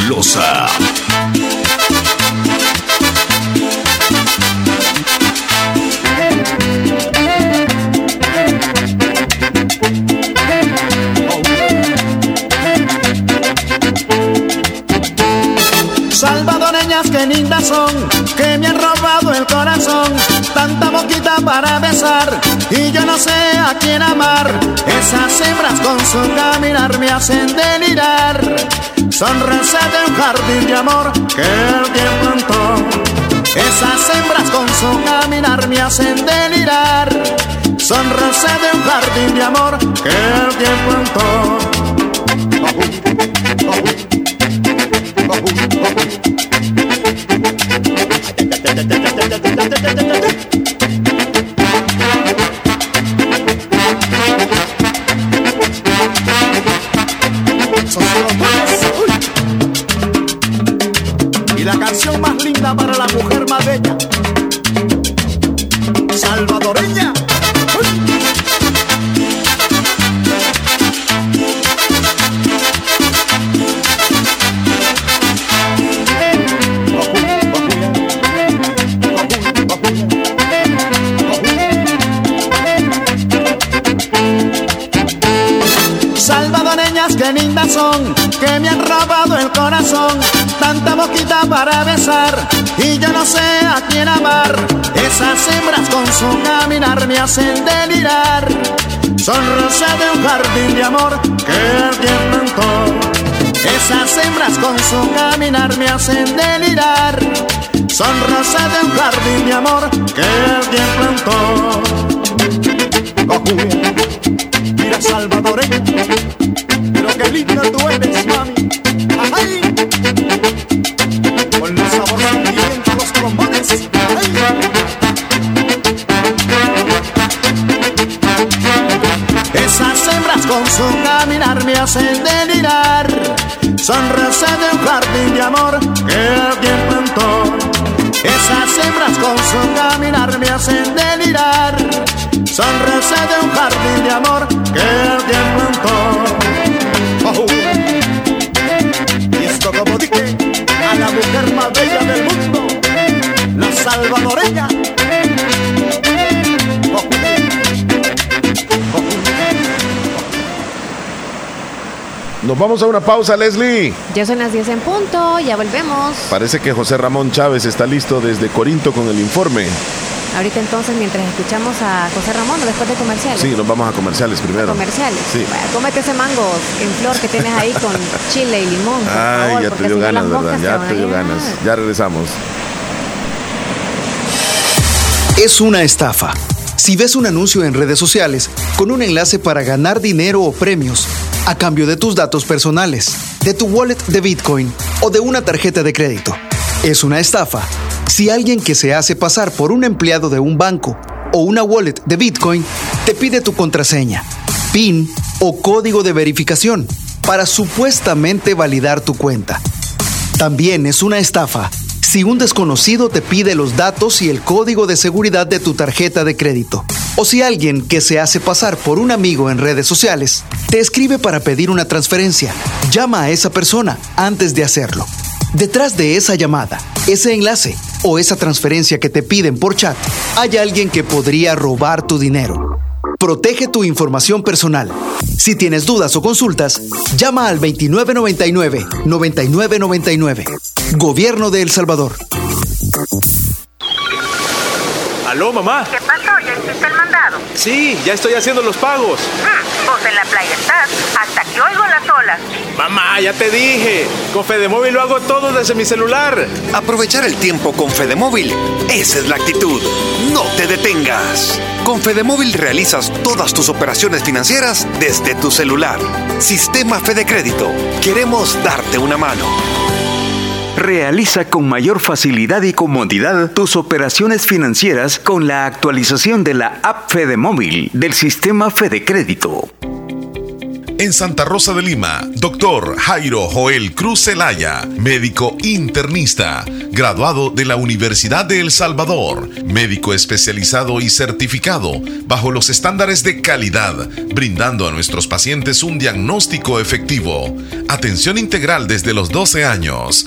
Fabulosa. Salvadoreñas que lindas son, que me han robado el corazón. Tanta boquita para besar y yo no sé a quién amar. Esas hembras con su caminar me hacen delirar. Son rosas de un jardín de amor que el tiempo plantó. Esas hembras con su caminar me hacen delirar. Son rosas de un jardín de amor que el tiempo. Y corazón. Tanta boquita para besar y yo no sé a quién amar. Esas hembras con su caminar me hacen delirar. Son rosas de un jardín de amor que plantó. Esas hembras con su caminar me hacen delirar. Son rosas de un jardín de amor que tiempo plantó. Mira salvadoreña, vamos a una pausa, Leslie. Ya son las 10 en punto, ya volvemos. Parece que José Ramón Chávez está listo desde Corinto con el informe. Ahorita entonces, mientras escuchamos a José Ramón, después de comerciales. Sí, nos vamos a comerciales primero. Comerciales. Sí. Vaya, cómete ese mango en flor que tienes ahí con chile y limón. Ay, favor, ya te dio ganas, ¿verdad? Ya te a dio ganas. Ya regresamos. Es una estafa. Si ves un anuncio en redes sociales con un enlace para ganar dinero o premios a cambio de tus datos personales, de tu wallet de Bitcoin o de una tarjeta de crédito, es una estafa. Si alguien que se hace pasar por un empleado de un banco o una wallet de Bitcoin te pide tu contraseña, PIN o código de verificación para supuestamente validar tu cuenta. También es una estafa si un desconocido te pide los datos y el código de seguridad de tu tarjeta de crédito. O si alguien que se hace pasar por un amigo en redes sociales te escribe para pedir una transferencia. Llama a esa persona antes de hacerlo. Detrás de esa llamada, ese enlace o esa transferencia que te piden por chat, hay alguien que podría robar tu dinero. Protege tu información personal. Si tienes dudas o consultas, llama al 2999-9999. Gobierno de El Salvador. Aló, mamá. ¿Qué pasó? ¿Ya hiciste el mandado? Sí, ya estoy haciendo los pagos. Mm, Vos en la playa estás, hasta que oigo las olas. Mamá, ya te dije. Con Fedemóvil lo hago todo desde mi celular. Aprovechar el tiempo con Fedemóvil. Esa es la actitud. No te detengas. Con Fedemóvil realizas todas tus operaciones financieras desde tu celular. Sistema Fede Crédito. Queremos darte una mano. Realiza con mayor facilidad y comodidad tus operaciones financieras con la actualización de la app Fede Móvil del sistema Fede Crédito. En Santa Rosa de Lima, doctor Jairo Joel Cruz Zelaya, médico internista, graduado de la Universidad de El Salvador, médico especializado y certificado bajo los estándares de calidad, brindando a nuestros pacientes un diagnóstico efectivo. Atención integral desde los 12 años,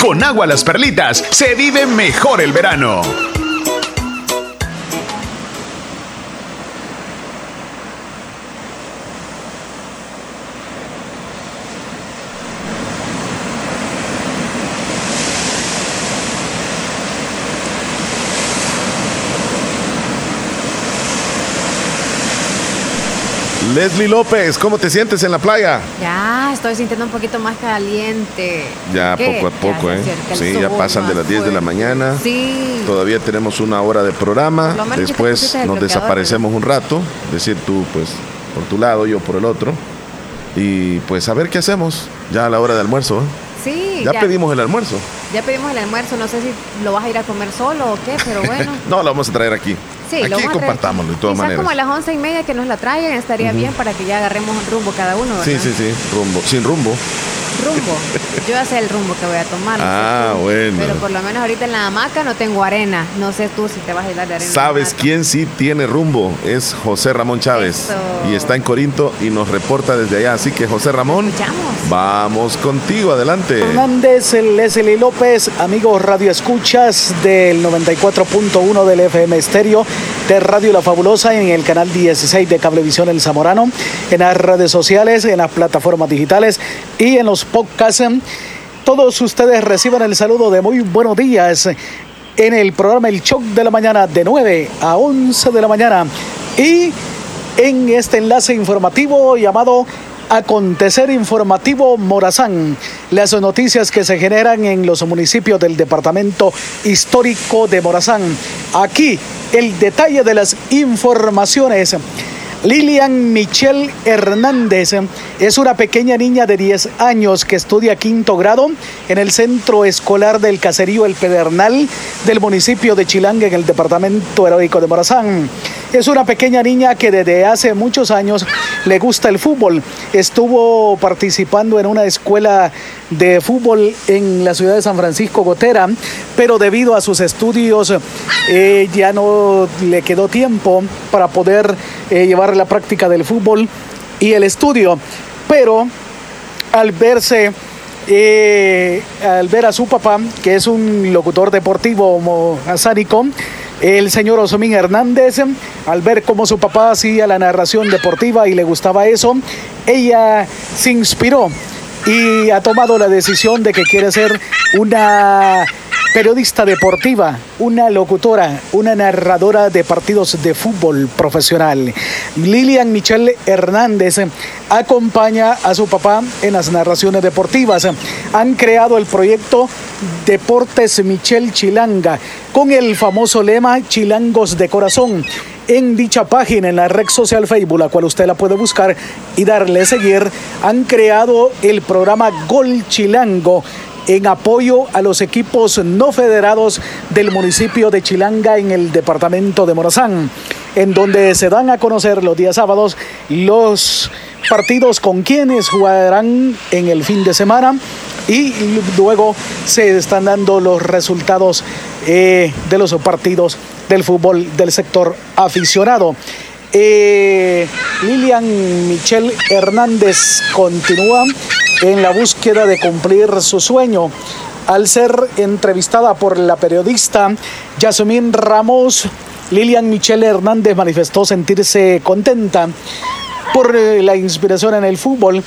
Con agua las perlitas se vive mejor el verano. Leslie López, ¿cómo te sientes en la playa? Ya, estoy sintiendo un poquito más caliente. Ya ¿Qué? poco a poco, Ya ¿eh? Sí, ya pasan de las 10 de la mañana. Sí. Todavía tenemos una hora de programa. Después nos bloqueador, desaparecemos un rato. Es decir, tú pues por tu lado, yo por el otro. Y pues a ver qué hacemos ya a la hora de almuerzo. ¿eh? Sí, Ya, pedimos el almuerzo. Ya pedimos el almuerzo, no sé si lo vas a ir a comer solo o qué, pero bueno. no, lo vamos a traer aquí. Sí, lo aquí traer compartámoslo de todas maneras. como a las once y media que nos la traigan estaría Ujú. bien para que ya agarremos un rumbo cada uno, ¿verdad? Sí, sí, sí, rumbo, sin rumbo. Rumbo. Yo ya sé el rumbo que voy a tomar. no sé Ah, bueno. Pero por lo menos ahorita en la hamaca no tengo arena. No sé tú si te vas a llenar de arena. ¿Sabes quién sí tiene rumbo? Es José Ramón Chávez. Eso. Y está en Corinto y nos reporta desde allá. Así que José Ramón, vamos contigo, adelante. Hernández, Leslie López, amigos Radio Escuchas del 94.1 del FM Estéreo de Radio La Fabulosa en el canal 16 de Cablevisión El Zamorano, en las redes sociales, en las plataformas digitales y en los podcasts. Todos ustedes reciban el saludo de muy buenos días en el programa El Shock de la Mañana de 9 a 11 de la mañana y en este enlace informativo llamado Acontecer informativo Morazán. Las noticias que se generan en los municipios del departamento histórico de Morazán. Aquí el detalle de las informaciones. Lilian Michelle Hernández es una pequeña niña de 10 años que estudia quinto grado en el centro escolar del caserío El Pedernal del municipio de Chilanga en el departamento heroico de Morazán. Es una pequeña niña que desde hace muchos años le gusta el fútbol. Estuvo participando en una escuela de fútbol en la ciudad de San Francisco Gotera, pero debido a sus estudios eh, ya no le quedó tiempo para poder eh, llevar la práctica del fútbol y el estudio. Pero al verse eh, al ver a su papá, que es un locutor deportivo asánico, el señor Osomín Hernández, al ver cómo su papá hacía la narración deportiva y le gustaba eso, ella se inspiró y ha tomado la decisión de que quiere ser una periodista deportiva, una locutora, una narradora de partidos de fútbol profesional. Lilian Michelle Hernández acompaña a su papá en las narraciones deportivas. Han creado el proyecto Deportes Michelle Chilanga con el famoso lema Chilangos de Corazón en dicha página, en la red social Facebook, la cual usted la puede buscar y darle seguir, han creado el programa Gol Chilango en apoyo a los equipos no federados del municipio de Chilanga en el departamento de Morazán, en donde se dan a conocer los días sábados los partidos con quienes jugarán en el fin de semana y luego se están dando los resultados eh, de los partidos del fútbol del sector aficionado. Eh, Lilian Michelle Hernández continúa en la búsqueda de cumplir su sueño. Al ser entrevistada por la periodista Yasmín Ramos, Lilian Michelle Hernández manifestó sentirse contenta por eh, la inspiración en el fútbol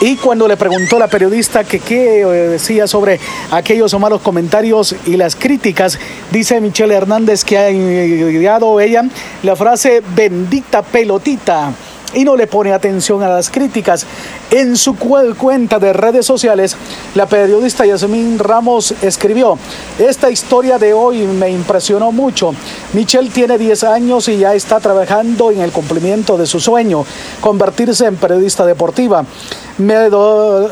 y cuando le preguntó la periodista que qué eh, decía sobre aquellos malos comentarios y las críticas, dice Michelle Hernández que ha enviado ella la frase bendita pelotita y no le pone atención a las críticas. En su cuenta de redes sociales, la periodista Yasmín Ramos escribió, esta historia de hoy me impresionó mucho. Michelle tiene 10 años y ya está trabajando en el cumplimiento de su sueño, convertirse en periodista deportiva. Me,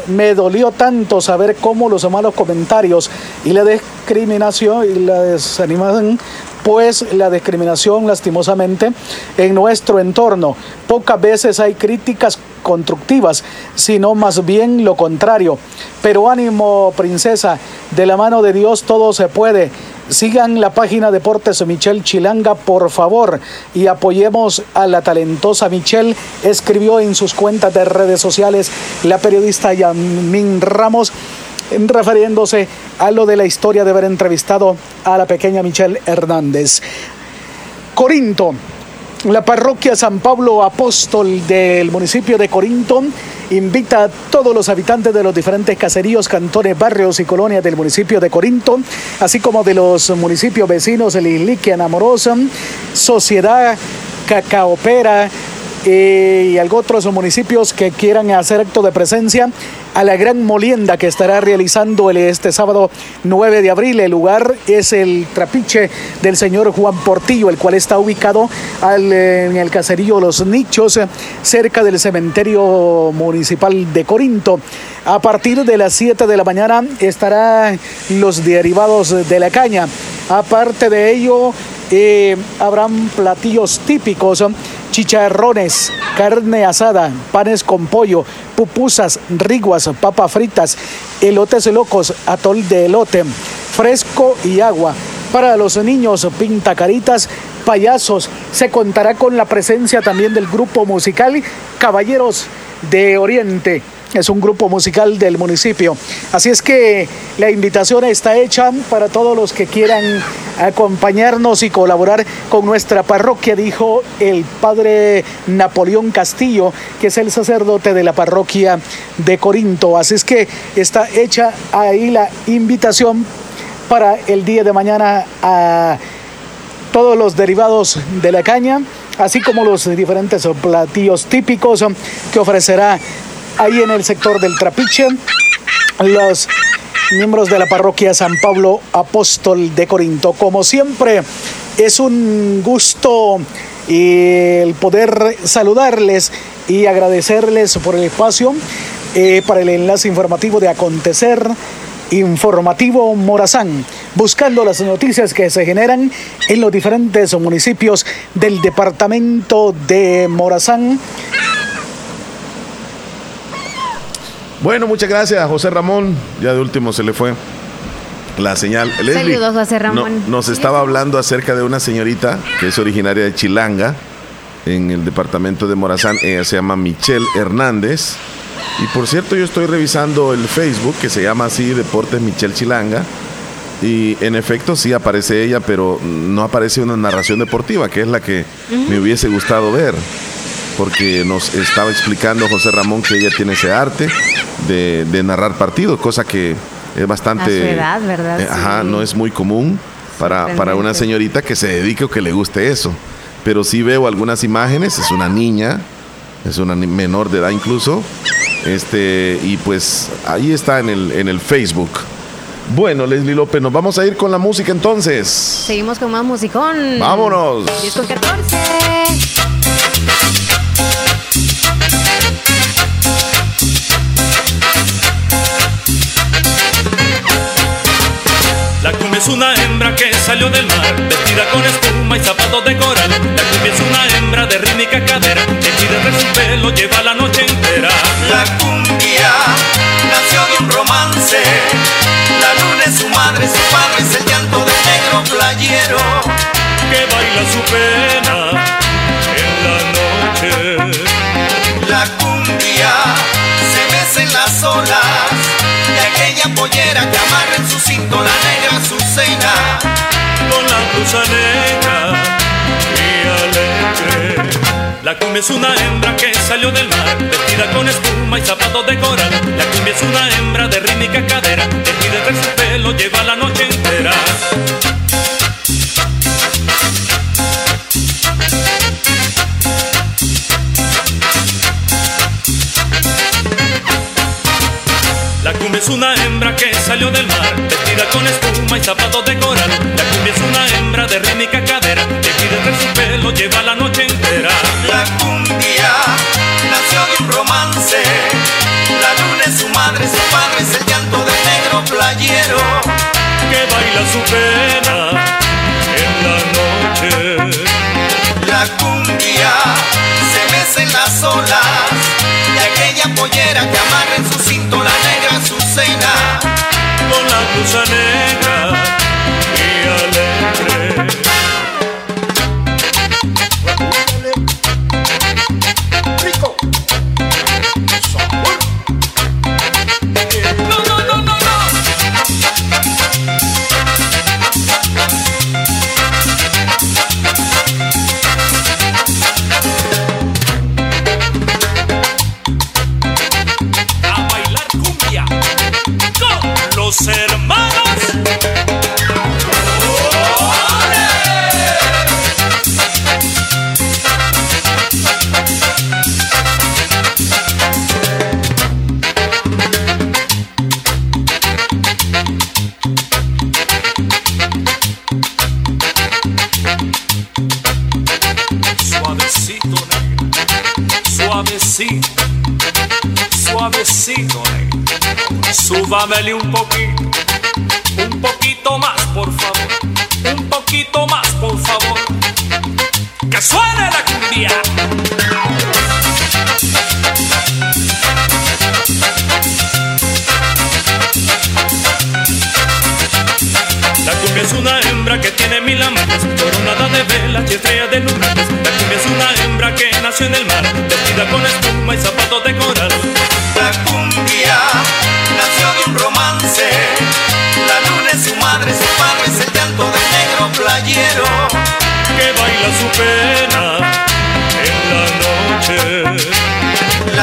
me dolió tanto saber cómo los malos comentarios y la discriminación y la desanimación pues la discriminación lastimosamente en nuestro entorno. Pocas veces hay críticas constructivas, sino más bien lo contrario. Pero ánimo, princesa, de la mano de Dios todo se puede. Sigan la página Deportes Michelle Chilanga, por favor, y apoyemos a la talentosa Michelle, escribió en sus cuentas de redes sociales la periodista Yamin Ramos refiriéndose a lo de la historia de haber entrevistado a la pequeña Michelle Hernández. Corinto. La parroquia San Pablo Apóstol del municipio de Corinto invita a todos los habitantes de los diferentes caseríos, cantones, barrios y colonias del municipio de Corinto, así como de los municipios vecinos de Liliquia, Amorosa, Sociedad Cacaopera, y algo otros municipios que quieran hacer acto de presencia a la gran molienda que estará realizando el, este sábado 9 de abril. El lugar es el trapiche del señor Juan Portillo, el cual está ubicado al, en el caserío Los Nichos, cerca del cementerio municipal de Corinto. A partir de las 7 de la mañana estarán los derivados de la caña. Aparte de ello, eh, habrán platillos típicos chicharrones, carne asada, panes con pollo, pupusas, riguas, papas fritas, elotes locos, atol de elote, fresco y agua. Para los niños, pintacaritas, payasos. Se contará con la presencia también del grupo musical Caballeros de Oriente es un grupo musical del municipio. Así es que la invitación está hecha para todos los que quieran acompañarnos y colaborar con nuestra parroquia, dijo el padre Napoleón Castillo, que es el sacerdote de la parroquia de Corinto. Así es que está hecha ahí la invitación para el día de mañana a todos los derivados de la caña, así como los diferentes platillos típicos que ofrecerá ahí en el sector del Trapiche. Los miembros de la parroquia San Pablo Apóstol de Corinto. Como siempre, es un gusto el poder saludarles y agradecerles por el espacio eh, para el enlace informativo de Acontecer Informativo Morazán, buscando las noticias que se generan en los diferentes municipios del departamento de Morazán. Bueno, muchas gracias, José Ramón. Ya de último se le fue la señal. Leslie, Saludos, José Ramón. no- nos estaba hablando acerca de una señorita que es originaria de Chilanga, en el departamento de Morazán. Ella se llama Michelle Hernández. Y por cierto, yo estoy revisando el Facebook que se llama así Deportes Michelle Chilanga. Y en efecto sí aparece ella, pero no aparece una narración deportiva, que es la que me hubiese gustado ver. Porque nos estaba explicando José Ramón que ella tiene ese arte de, de narrar partidos, cosa que es bastante... A su edad, ¿verdad? eh, ajá, no es muy común para, para una señorita que se dedique o que le guste eso. Pero sí veo algunas imágenes, es una niña, es una menor de edad incluso. Este, y pues ahí está en el, en el Facebook. Bueno, Leslie López, nos vamos a ir con la música entonces. Seguimos con más musicón. Vámonos. 10 con 14. Es una hembra que salió del mar, vestida con espuma y zapatos de coral. La cumbia es una hembra de rítmica cadera, que pide de su pelo, lleva la noche entera. La cumbia nació de un romance. La luna es su madre, su padre es el llanto del negro playero. Que baila su pena en la noche. La cumbia se mece en las olas de aquella pollera que amarra en su cinto la negra Con la blusa negra y alegre. La cumbia es una hembra que salió del mar, vestida con espuma y zapatos de coral. La cumbia es una hembra de rítmica cadera, pide de su pelo, lleva la noche entera. Es una hembra que salió del mar, vestida con espuma y zapatos de coral. La cumbia es una hembra de rítmica cadera, que pide de su pelo, lleva la noche entera. La cumbia nació de un romance. La luna es su madre, su padre es el llanto del negro playero. Que baila su pena en la noche. La cumbia se mece en las olas de aquella pollera que amarra en su cinto la negra Con la negra Súbamele un poquito.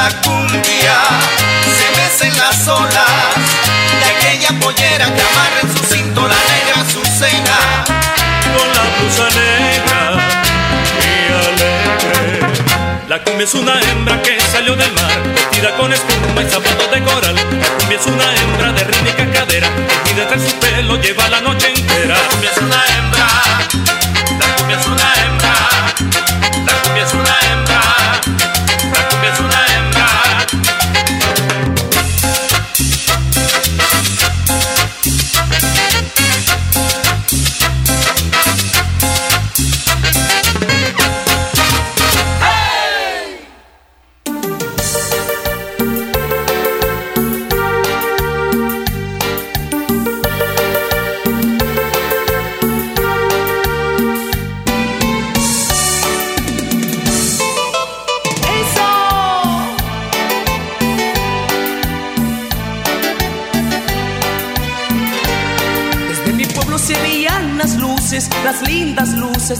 La cumbia se mece en las olas de aquella pollera que amarra en su cinto la negra azucena. Con la blusa negra y alegre. La cumbia es una hembra que salió del mar, vestida con espuma y zapatos de coral. La cumbia es una hembra de rítmica cadera, y detrás su pelo lleva la noche entera. La cumbia es una hembra,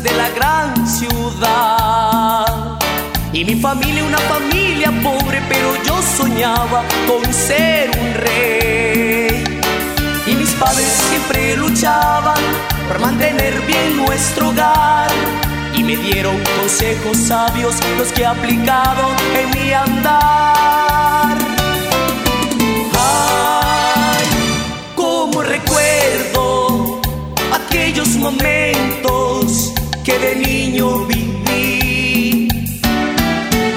de la gran ciudad. Y mi familia, una familia pobre, pero yo soñaba con ser un rey. Y mis padres siempre luchaban por mantener bien nuestro hogar. Y me dieron consejos sabios, los que he aplicado en mi andar. Ay, como recuerdo aquellos momentos que de niño viví.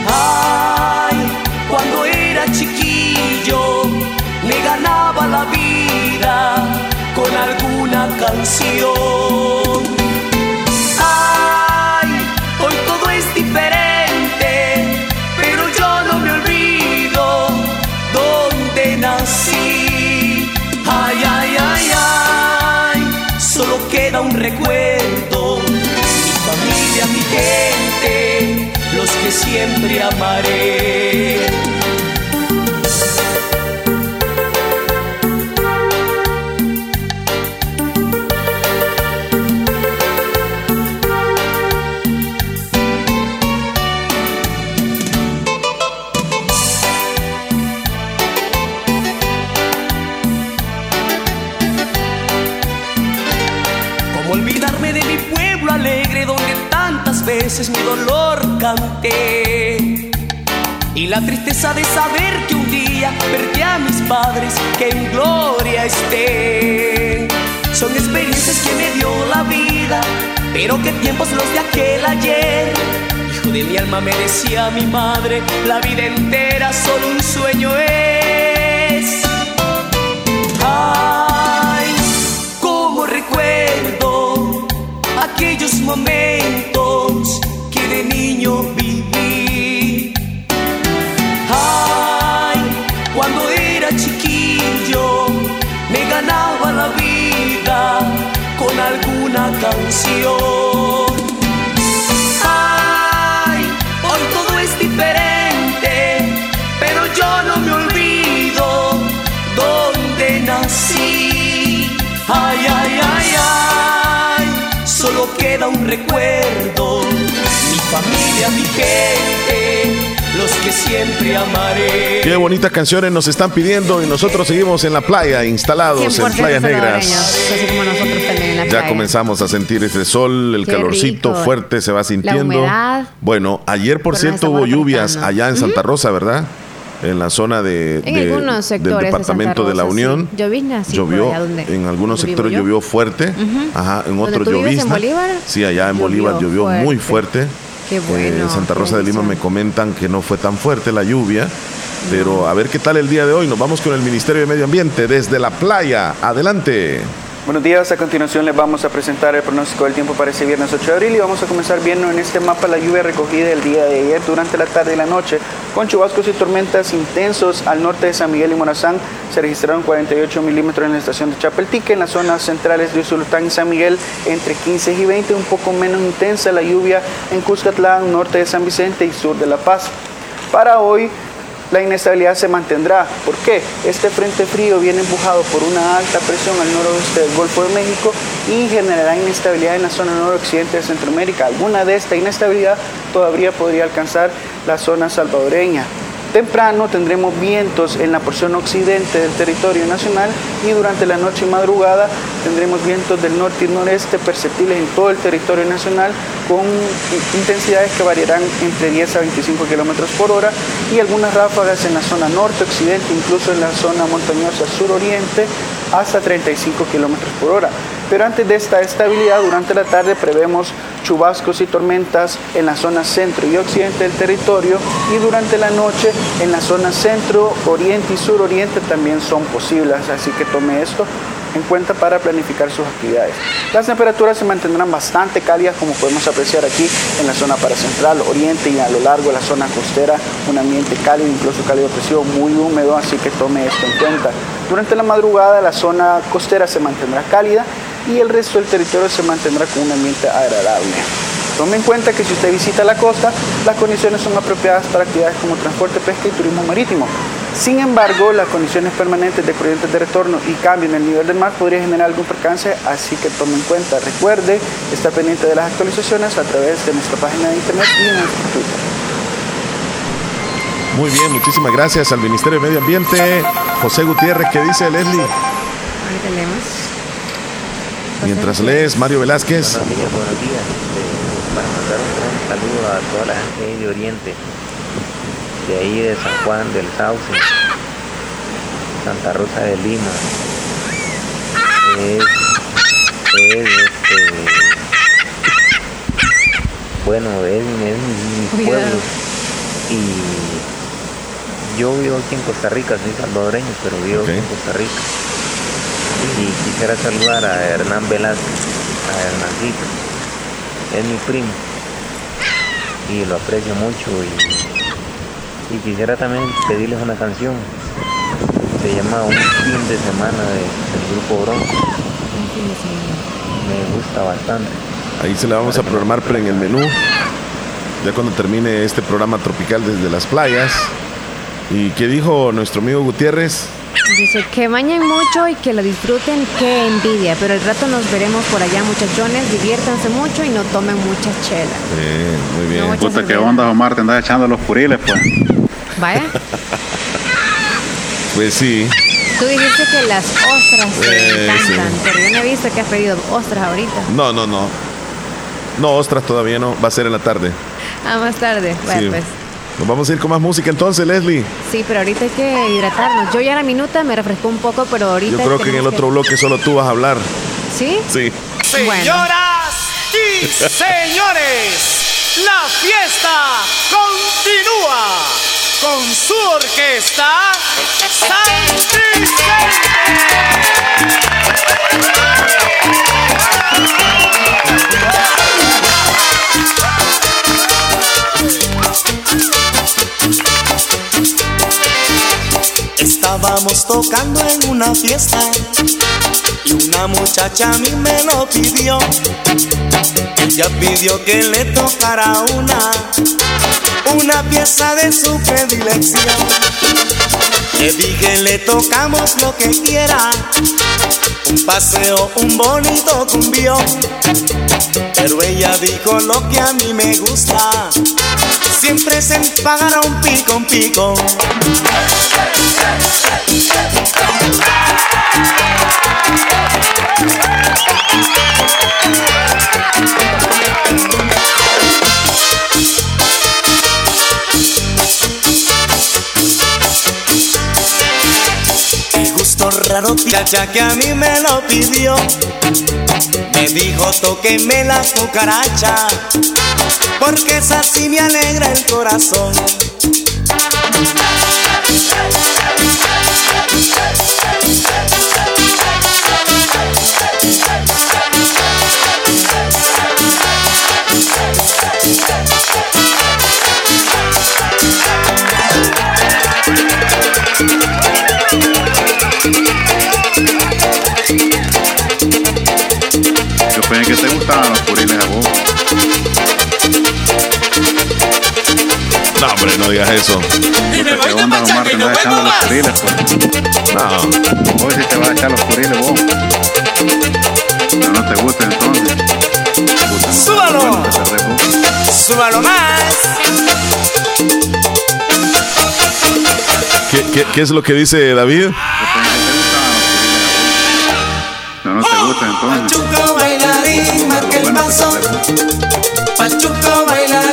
Ay, cuando era chiquillo me ganaba la vida con alguna canción. Siempre amaré. ¿Cómo olvidarme de mi pueblo alegre donde tantas veces mi dolor canté? Y la tristeza de saber que un día perdí a mis padres, que en gloria esté. Son experiencias que me dio la vida, pero qué tiempos los de aquel ayer. Hijo de mi alma me decía mi madre, la vida entera solo un sueño es. Ay, como recuerdo aquellos momentos que de niño viví. Ay, cuando era chiquillo me ganaba la vida con alguna canción. Solo queda un recuerdo. Mi familia, mi gente, los que siempre amaré. Qué bonitas canciones nos están pidiendo y nosotros seguimos en la playa, instalados en 100% playas negras. Así como nosotros también en la Ya playa. comenzamos a sentir ese sol, el Qué calorcito rico. fuerte se va sintiendo. humedad. Bueno, ayer por Pero cierto hubo lluvias allá en Santa Rosa, ¿verdad? En la zona de, En de- algunos del sectores de departamento de, la Unión. sí. Llovizna, sí, llovió, en algunos sectores yo. llovió fuerte, ajá, en ¿Donde otros vives, en llovizna. Bolívar? Sí, allá en Llovió Bolívar llovió muy fuerte. Qué bueno, Eh, en Santa Rosa de Lima me comentan que no fue tan fuerte la lluvia. Pero a ver qué tal el día de hoy. Nos vamos con el Ministerio de Medio Ambiente desde la playa. Adelante. Buenos días, a continuación les vamos a presentar el pronóstico del tiempo para este viernes 8 de abril y vamos a comenzar viendo en este mapa la lluvia recogida el día de ayer durante la tarde y la noche con chubascos y tormentas intensos al norte de San Miguel y Morazán. Se registraron 48 milímetros en la estación de Chapeltique, en las zonas centrales de Usulután y San Miguel entre 15 y 20, un poco menos intensa la lluvia en Cuscatlán, norte de San Vicente y sur de La Paz. Para hoy la inestabilidad se mantendrá. ¿Por qué? Este frente frío viene empujado por una alta presión al noroeste del Golfo de México y generará inestabilidad en la zona noroccidente de Centroamérica. Alguna de esta inestabilidad todavía podría alcanzar la zona salvadoreña. Temprano tendremos vientos en la porción occidente del territorio nacional y durante la noche y madrugada tendremos vientos del norte y noreste perceptibles en todo el territorio nacional con intensidades que variarán entre 10 a 25 kilómetros por hora y algunas ráfagas en la zona norte, occidente, incluso en la zona montañosa suroriente hasta 35 kilómetros por hora. Pero antes de esta estabilidad, durante la tarde prevemos chubascos y tormentas en la zona centro y occidente del territorio y durante la noche en la zona centro, oriente y suroriente también son posibles, así que tome esto en cuenta para planificar sus actividades. Las temperaturas se mantendrán bastante cálidas como podemos apreciar aquí en la zona paracentral, oriente y a lo largo de la zona costera, un ambiente cálido, incluso cálido opresivo, muy húmedo, así que tome esto en cuenta. Durante la madrugada la zona costera se mantendrá cálida y el resto del territorio se mantendrá con un ambiente agradable. Tome en cuenta que si usted visita la costa, las condiciones son apropiadas para actividades como transporte, pesca y turismo marítimo. Sin embargo, las condiciones permanentes de corrientes de retorno y cambio en el nivel del mar podría generar algún percance, así que tome en cuenta. Recuerde estar pendiente de las actualizaciones a través de nuestra página de internet y en nuestro Twitter. Muy bien, muchísimas gracias al Ministerio de Medio Ambiente. José Gutiérrez, ¿qué dice Leslie? Ahorita leemos. Mientras lees, Mario Velázquez. Buenos días, buenos días. Este, para mandar un gran saludo a toda la gente ahí de Oriente, de ahí de San Juan del Sauce, Santa Rosa de Lima. Es, es este, bueno, es, es mi, mi pueblo. Y yo vivo aquí en Costa Rica, soy salvadoreño, pero vivo aquí en Costa Rica y quisiera saludar a Hernán Velázquez, a Hernancito. Es mi primo y lo aprecio mucho y, y quisiera también pedirles una canción. Se llama Un fin de semana de- del grupo Bronco. Me gusta bastante. Ahí se la vamos a programar pero en el menú. Ya cuando termine este programa tropical desde las playas. ¿Y qué dijo nuestro amigo Gutiérrez? Dice que bañen mucho y que lo disfruten, qué envidia. Pero al rato nos veremos por allá, muchachones. Diviértanse mucho y no tomen mucha chela. Bien, muy bien. No, Puta, ¿qué onda, Omar? Te andas echando los puriles, pues. Vaya, Pues sí. tú dijiste que las ostras te Eh, encantan, sí. pero yo no he visto que has pedido ostras ahorita. No, no, no. No, ostras todavía no. Va a ser en la tarde. Ah, más tarde. Bueno, Sí. pues Nos vamos a ir con más música entonces, Leslie. sí, pero ahorita hay que hidratarnos. Yo ya la minuta me refrescó un poco, pero ahorita. Yo creo que en el otro bloque solo tú vas a hablar. ¿Sí? Sí. Señoras y señores, la fiesta continúa con su orquesta San Estábamos tocando en una fiesta y una muchacha a mí me lo pidió. Ella pidió que le tocara una, una pieza de su predilección. Le dije, le tocamos lo que quiera, un paseo, un bonito cumbión. Pero ella dijo lo que a mí me gusta, siempre se pagará un pico, un pico. Chacha, que a mí me lo pidió. Me dijo, tóqueme la cucaracha, porque esa sí me alegra el corazón. No, hombre, no digas eso. Puta, ¿qué onda, Omar? Te andas echando los puriles, pues. No. Hoy sí te vas a echar los puriles vos. Pero no te gusta entonces. No, ¡Súbalo! bueno, te perdés vos. ¡Súbalo más! ¿Qué, qué es lo que dice David? No, no te gusta entonces. Pachuco bailarín, marca el paso. Pachuco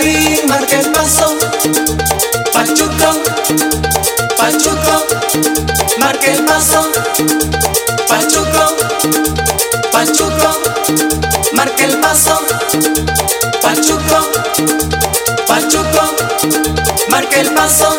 bailarín, marca el paso. Pachuco, Pachuco, marca el paso. Pachuco, Pachuco, marca el paso. Pachuco, Pachuco, marca el paso.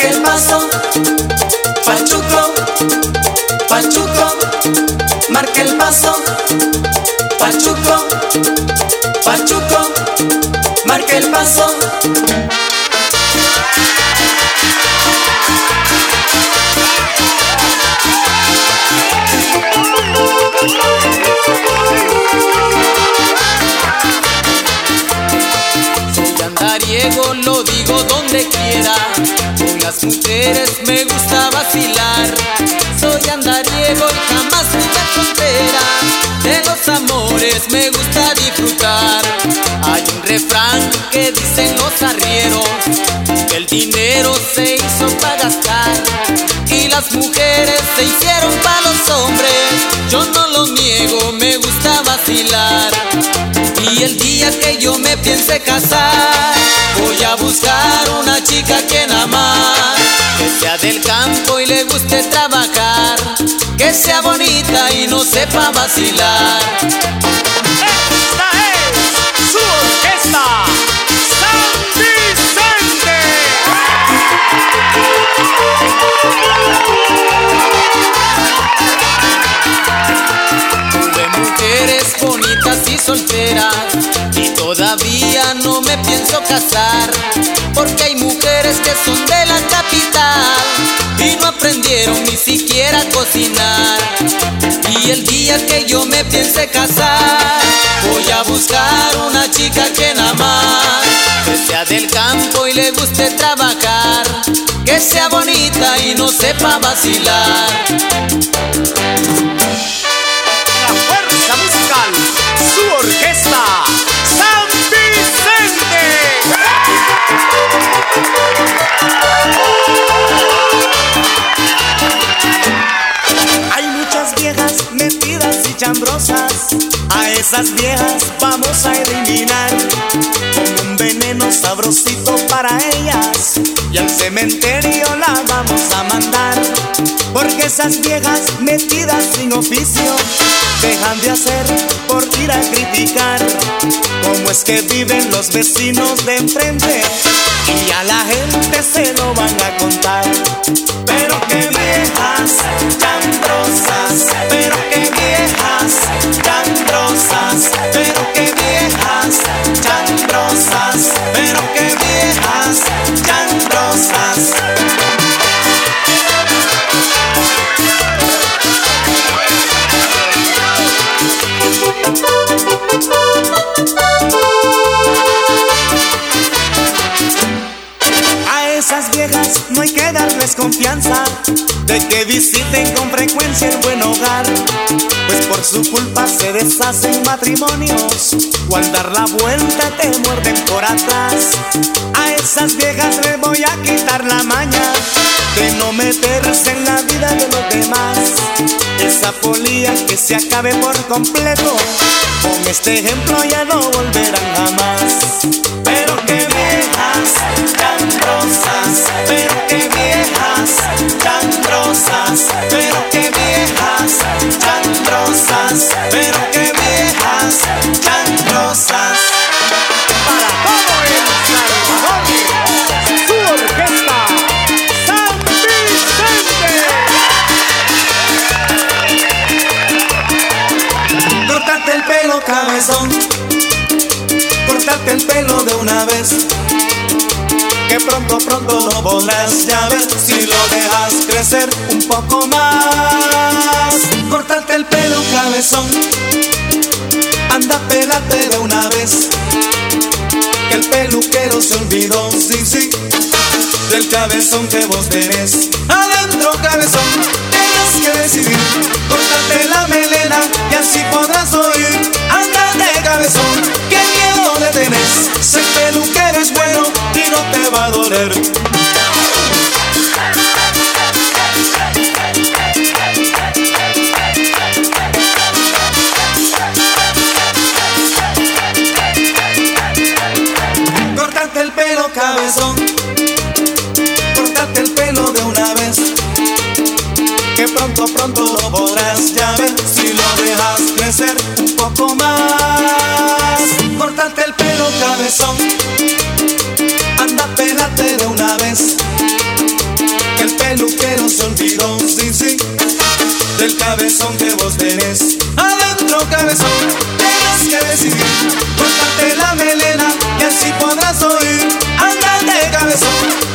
Marca el paso. Mujeres me gusta vacilar. Soy andariego y jamás fui soltera. De los amores me gusta disfrutar. Hay un refrán que dicen los arrieros: que el dinero se hizo para gastar. Y las mujeres se hicieron para los hombres. Yo no lo niego, me gusta vacilar. Y el día que yo me piense casar, voy a buscar una sepa vacilar. Esta es su orquesta, San Tuve mujeres bonitas y solteras y todavía no me pienso casar porque hay mujeres que son de la capital y no aprendieron ni siquiera a cocinar. Y el día que yo me piense casar voy a buscar una chica que nada más que sea del campo y le guste trabajar que sea bonita y no sepa vacilar. La fuerza musical, su orquesta, chambrosas, a esas viejas vamos a eliminar con un veneno sabrosito para ellas y al cementerio la vamos a mandar. Porque esas viejas metidas sin oficio dejan de hacer por ir a criticar cómo es que viven los vecinos de enfrente y a la gente se lo van a contar. Pero qué viejas chambrosas, pero qué de que visiten con frecuencia el buen hogar, pues por su culpa se deshacen matrimonios o al dar la vuelta te muerden por atrás. A esas viejas les voy a quitar la maña de no meterse en la vida de los demás. Esa polía que se acabe por completo, con este ejemplo ya no volverán jamás. Pero qué viejas tan rosas, pero pero qué viejas, tan trozas, pero qué viejas, tan trozas. Para todo el Salvador, su orquesta, San Vicente. Cortate el pelo, cabezón, cortate el pelo de una vez Pronto, pronto lo podrás ya ver si lo dejas crecer un poco más. Cortarte el pelo, cabezón, anda, pélate de una vez. Que el peluquero se olvidó, sí, sí, del cabezón que vos tenés. Adentro, cabezón, tienes que decidir. Cortarte la melena y así podrás oír. Ándate, cabezón, qué miedo le tenés. Ser peluquero es no te va a doler. Cortarte el pelo, cabezón. Cortarte el pelo de una vez. Que pronto, pronto lo podrás ya ver si lo dejas crecer un poco más. Cortarte el pelo, cabezón. Anda, pélate de una vez. Que el peluquero se olvidó, sí, sí, del cabezón que vos tenés. Adentro, cabezón, tienes que decidir. Cortarte la melena y así podrás oír. Ándate, cabezón,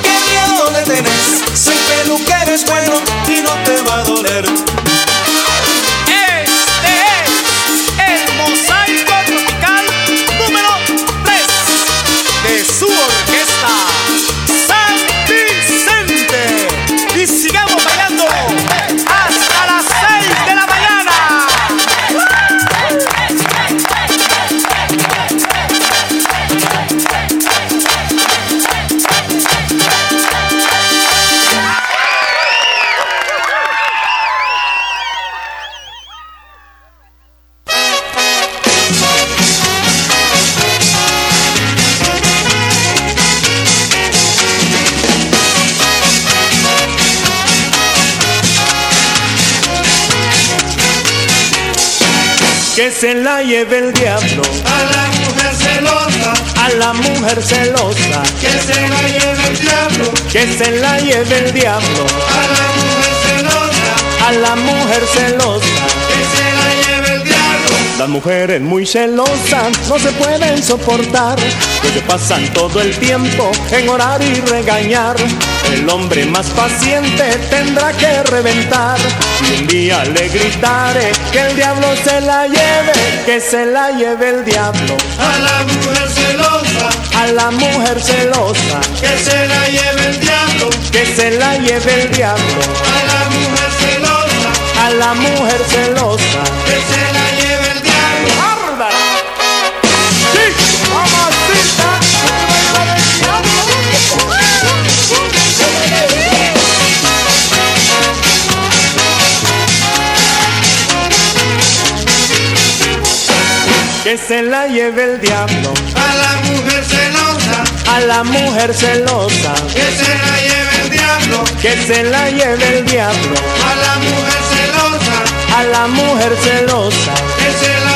se la lleve el diablo. A la mujer celosa, A la mujer celosa. que se la lleve el diablo. Que se la lleve el diablo. A la mujer celosa, A la mujer celosa. Las mujeres muy celosas no se pueden soportar, pues se pasan todo el tiempo en orar y regañar. El hombre más paciente tendrá que reventar y un día le gritaré que el diablo se la lleve, que se la lleve el diablo. A la mujer celosa, A la mujer celosa, que se la lleve el diablo. que se la lleve el diablo. A la mujer celosa, A la mujer celosa. que se la Que se la lleve el diablo. A la mujer celosa, A la mujer celosa. que se la lleve el diablo. Que se la lleve el diablo. A la mujer celosa, A la mujer celosa. que se la.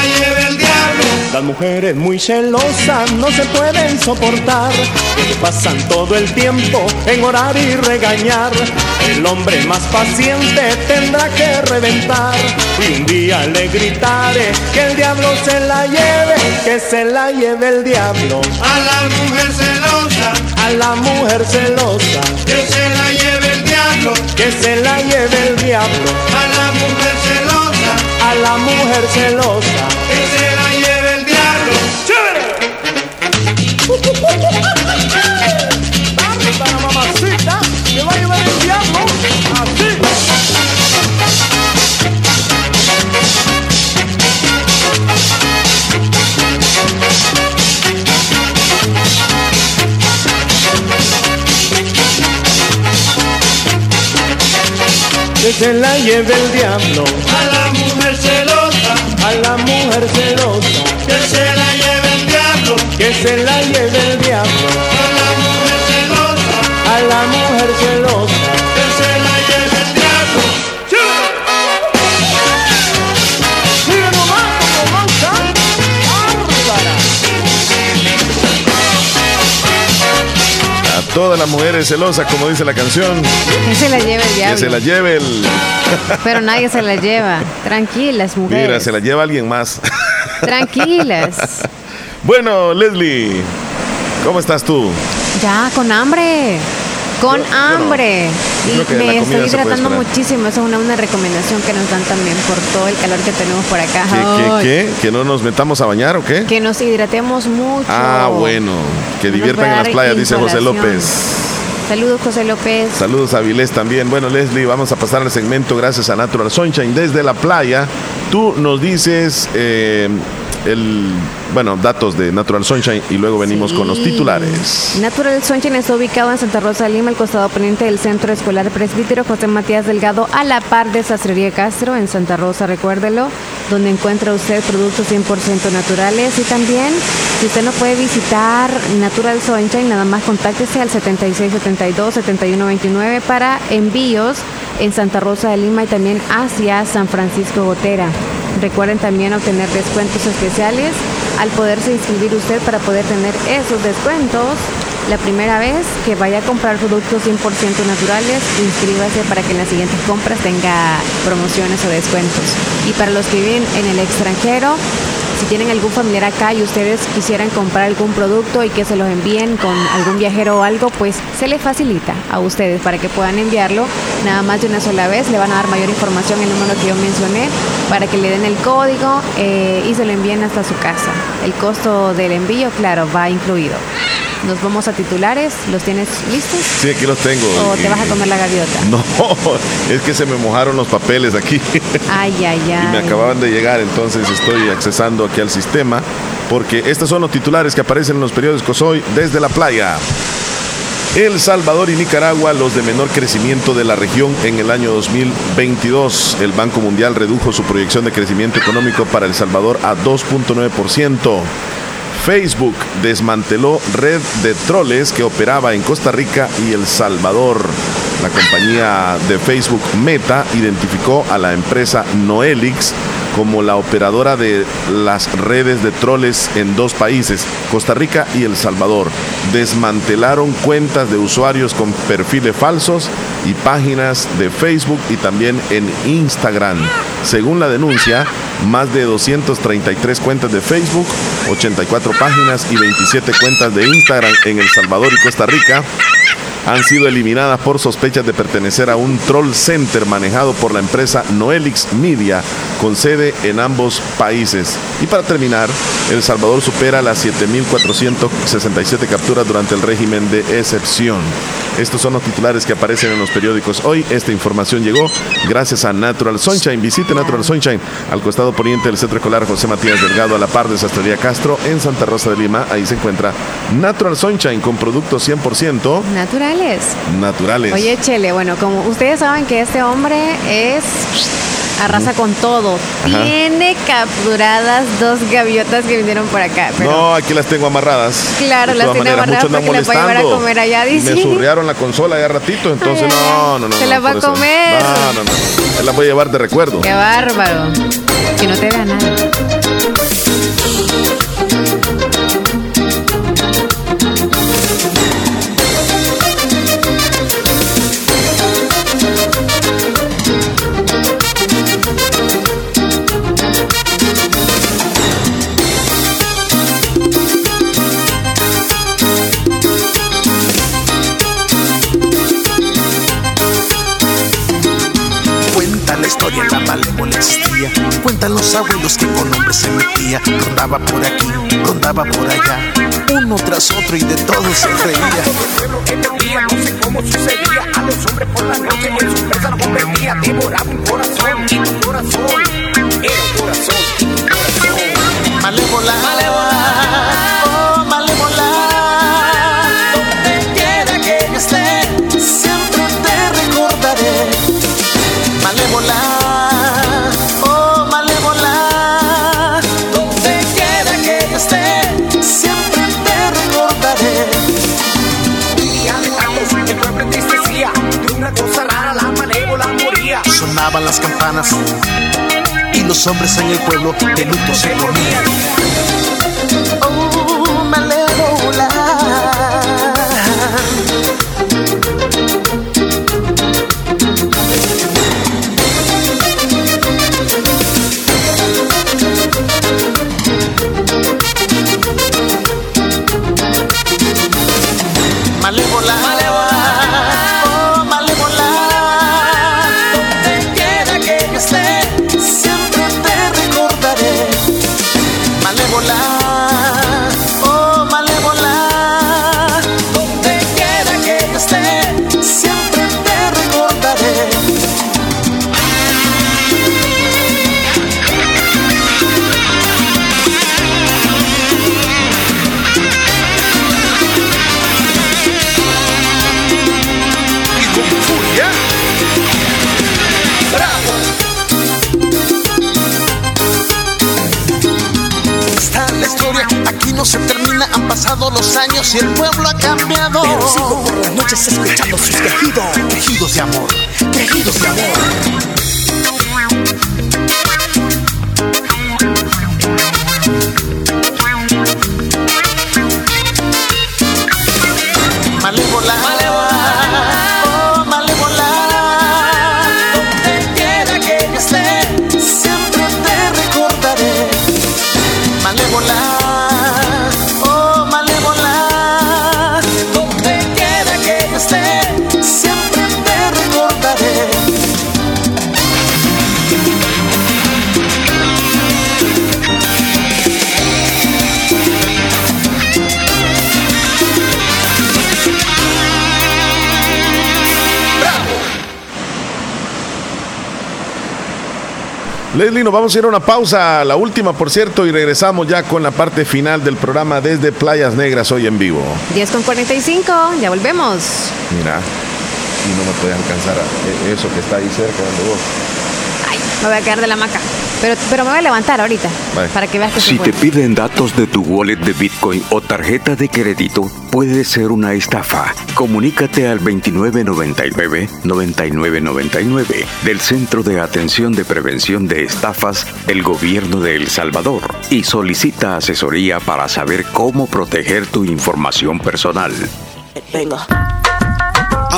Las mujeres muy celosas no se pueden soportar, que pasan todo el tiempo en orar y regañar. El hombre más paciente tendrá que reventar y un día le gritaré que el diablo se la lleve, que se la lleve el diablo. A la mujer celosa, A la mujer celosa, que se la lleve el diablo. que se la lleve el diablo. A la mujer celosa, A la mujer celosa. que se Para mamacita, que va a llevar el diablo. Así. Que se la lleve el diablo. A la mujer celosa, A la mujer celosa. Que se la lleve el diablo. A la mujer celosa, A la mujer celosa. que se la lleve el diablo. Mira nomás cómo mancha. Bárbara. A todas las mujeres celosas, como dice la canción, Que se la lleve el que diablo. se la lleve el. Pero nadie se la lleva. Tranquilas, mujeres. Mira, se la lleva alguien más. Tranquilas. Bueno, Leslie, ¿cómo estás tú? Ya, con hambre. Con Yo- hambre. Yo y me estoy hidratando muchísimo. Esa es una, una recomendación que nos dan también por todo el calor que tenemos por acá. ¿Qué, Ay, qué, qué? ¿Que no nos metamos a bañar o qué? Que nos hidratemos mucho. Ah, bueno. Que No diviertan en las playas, dice José. López. Saludos, José López. Saludos a Vilés también. Bueno, Leslie, vamos a pasar al segmento gracias a Natural Sunshine desde la playa. Tú nos dices eh, el, bueno, datos de Natural Sunshine y luego venimos con los titulares. Natural Sunshine está ubicado en Santa Rosa de Lima, al costado poniente del Centro Escolar Presbítero José Matías Delgado, a la par de Sastrería Castro, en Santa Rosa, recuérdelo, donde encuentra usted productos 100% naturales. Y también, si usted no puede visitar Natural Sunshine, nada más contáctese al 7672-7129 para envíos en Santa Rosa de Lima y también hacia San Francisco Gotera. Recuerden también obtener descuentos especiales al poderse inscribir usted para poder tener esos descuentos. La primera vez que vaya a comprar productos 100% naturales, inscríbase para que en las siguientes compras tenga promociones o descuentos. Y para los que viven en el extranjero, si tienen algún familiar acá y ustedes quisieran comprar algún producto y que se los envíen con algún viajero o algo, pues se les facilita a ustedes para que puedan enviarlo nada más de una sola vez. Le van a dar mayor información el número que yo mencioné para que le den el código eh, y se lo envíen hasta su casa. El costo del envío, claro, va incluido. Nos vamos a titulares. ¿Los tienes listos? Sí, aquí los tengo. ¿O te vas a comer la gaviota? No, es que se me mojaron los papeles aquí. Ay, ay, ay. y me acababan de llegar, entonces estoy accesando aquí al sistema porque estos son los titulares que aparecen en los periódicos hoy desde la playa. El Salvador y Nicaragua, los de menor crecimiento de la región en el año 2022. El Banco Mundial redujo su proyección de crecimiento económico para El Salvador a 2.9%. Facebook desmanteló red de troles que operaba en Costa Rica y El Salvador. La compañía de Facebook Meta identificó a la empresa Noelix como la operadora de las redes de troles en dos países, Costa Rica y El Salvador. Desmantelaron cuentas de usuarios con perfiles falsos y páginas de Facebook y también en Instagram. Según la denuncia, más de 233 cuentas de Facebook, 84 páginas y 27 cuentas de Instagram en El Salvador y Costa Rica han sido eliminadas por sospechas de pertenecer a un troll center manejado por la empresa Noelix Media con sede en ambos países. Y para terminar, El Salvador supera las 7.467 capturas durante el régimen de excepción. Estos son los titulares que aparecen en los periódicos hoy. Esta información llegó gracias a Natural Sunshine. Visite Natural Sunshine al costado poniente del Centro Escolar José Matías Delgado a la par de Sastrería Castro en Santa Rosa de Lima. Ahí se encuentra Natural Sunshine con productos 100% Naturales. naturales. Oye, Chele, bueno, como ustedes saben que este hombre es arrasa con todo. Ajá. Tiene capturadas dos gaviotas que vinieron por acá. Pero No, aquí las tengo amarradas. Claro, las maneras, amarradas andan porque las va a llevar a comer allá, dice. Me surrearon la consola ya ratito, entonces Ay, no, no, no. se no, las va a comer. No, no, no. Se las voy a llevar de recuerdo. qué bárbaro. Que no te vea nada. Cuentan los abuelos que con hombres se metía. Rondaba por aquí, rondaba por allá. Uno tras otro y de todo se reía. que perdía, no sé cómo sucedía. A los hombres por la noche en su presa los convertía. Devoraba un y los hombres en el pueblo de luto se ponían. Y el pueblo ha cambiado. Pero sigo por las noches escuchando sus quejidos. Quejidos de amor, quejidos de amor. Leslie, nos vamos a ir a una pausa, la última por cierto, y regresamos ya con la parte final del programa desde Playas Negras hoy en vivo. 10 con 45, ya volvemos. Mira, y no me puede alcanzar a- e- eso que está ahí cerca donde vos. Me voy a quedar de la maca. Pero, pero me voy a levantar ahorita. Vale. Para que veas que Si se te piden datos de tu wallet de Bitcoin o tarjeta de crédito, puede ser una estafa. Comunícate al 2999-9999 del Centro de Atención de Prevención de Estafas del Gobierno de El Salvador y solicita asesoría para saber cómo proteger tu información personal. Venga.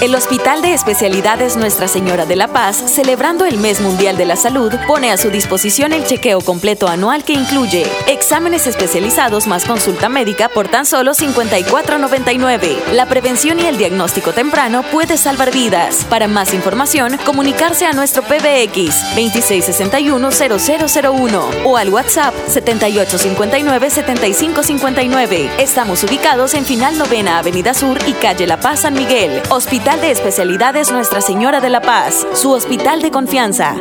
El Hospital de Especialidades Nuestra Señora de la Paz, celebrando el Mes Mundial de la Salud, pone a su disposición el chequeo completo anual que incluye exámenes especializados más consulta médica por tan solo 54.99. La prevención y el diagnóstico temprano puede salvar vidas. Para más información, comunicarse a nuestro PBX 2661-0001 o al WhatsApp 7859-7559. Estamos ubicados en Final Novena Avenida Sur y Calle La Paz San Miguel. Hospital de Especialidades Nuestra Señora de la Paz, su hospital de confianza.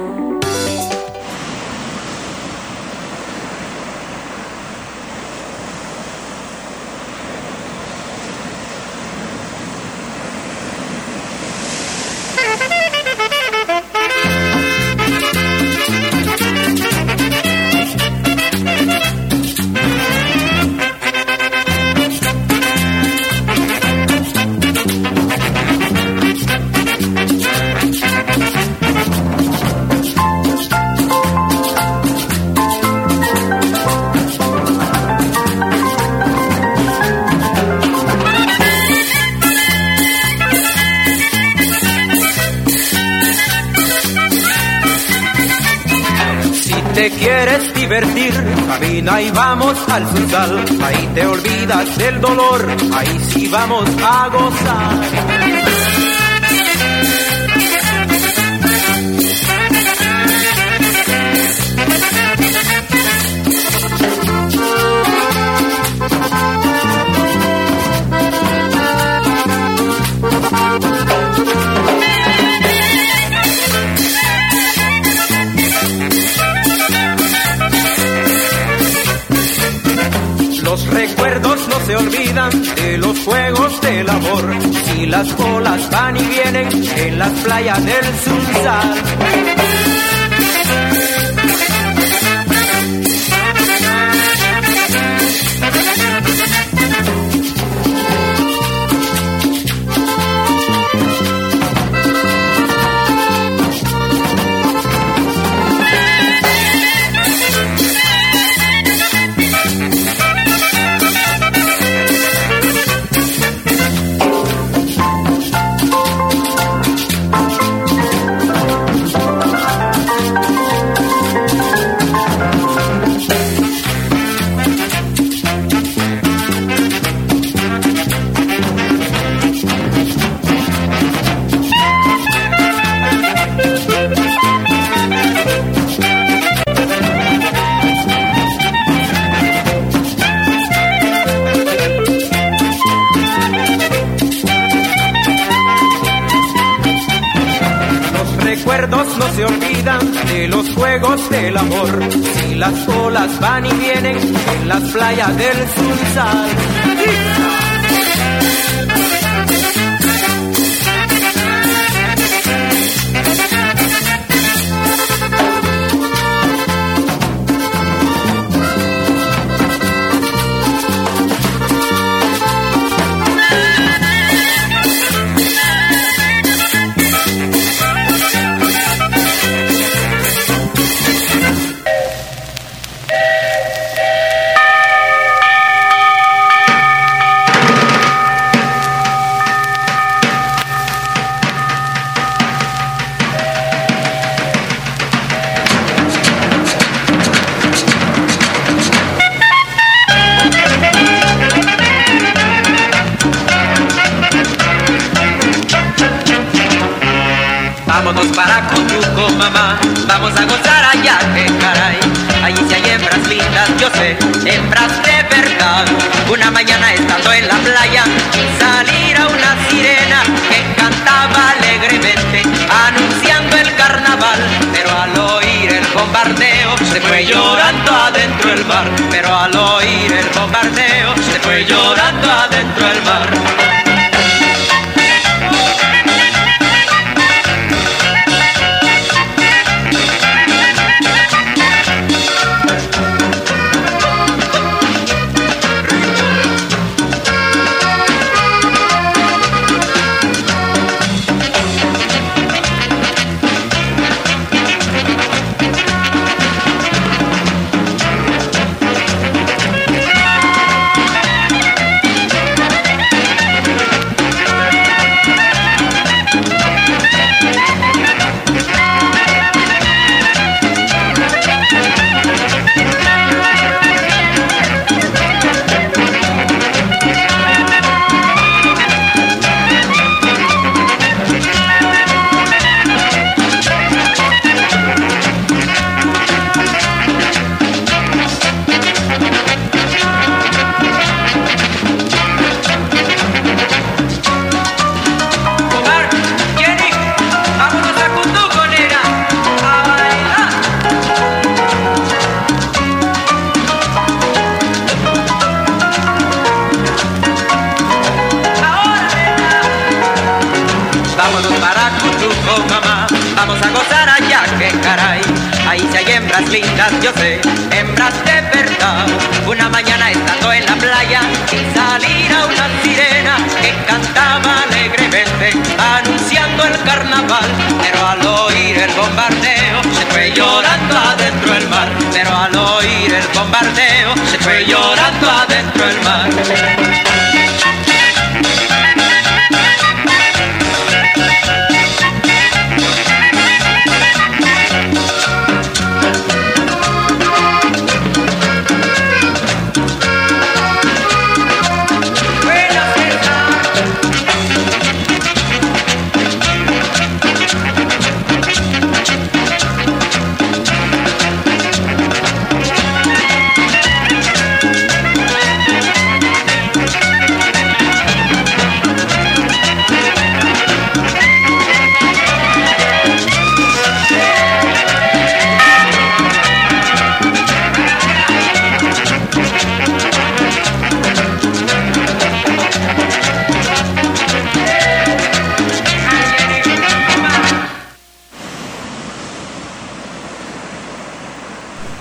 fue llorando adentro el mar, pero al oír el bombardeo se fue llorando adentro el mar.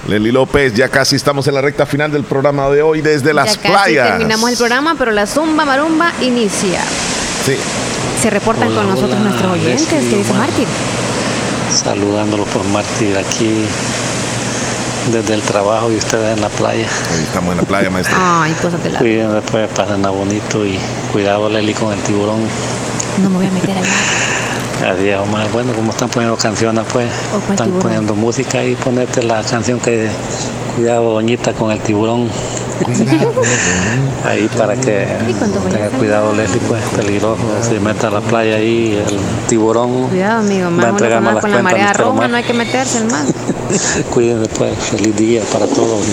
Leslie López, ya casi estamos en la recta final del programa de hoy desde las ya casi playas. terminamos el programa, pero la zumba marumba inicia. Sí. Se reportan Hola, con nosotros hola, nuestros oyentes. ¿Qué dice Omar. Martín? Saludándolo por Mártir aquí desde el trabajo y ustedes en la playa. Hoy estamos en la playa, maestro. Ay, cosas de la. Cuídense, pues, pasen a bonito y cuidado, Leli, con el tiburón. No me voy a meter al mar. Adiós, Omar. Bueno, como están poniendo canciones, pues, están tiburón. poniendo música y ponerte la canción que Cuidado, doñita, con el tiburón. Ahí para que tenga cuidado, Leslie, pues, peligroso. Se meta a la playa ahí, el tiburón. Cuidado, amigo. Va a Más uno entregar con, la marea roja no hay que meterse mar. Cuídense, pues. Feliz día para todos.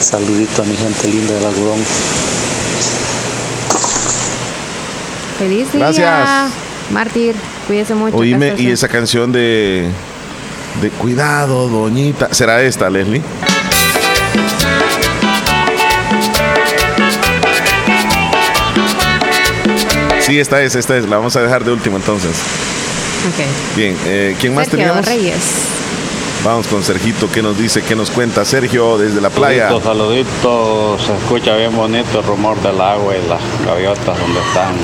Saludito a mi gente linda del algodón. Feliz día. Gracias. Mártir, cuídese mucho. Oíme, y esa canción de, de Cuidado, doñita. ¿Será esta, Leslie? Sí, esta es, esta es. La vamos a dejar de último entonces. Ok. Bien, eh, ¿quién más Sergio teníamos? Reyes. Vamos con Sergito, ¿qué nos dice? ¿Qué nos cuenta? Sergio, desde la playa. Saluditos, saluditos. Se escucha bien bonito el rumor del agua y las gaviotas donde están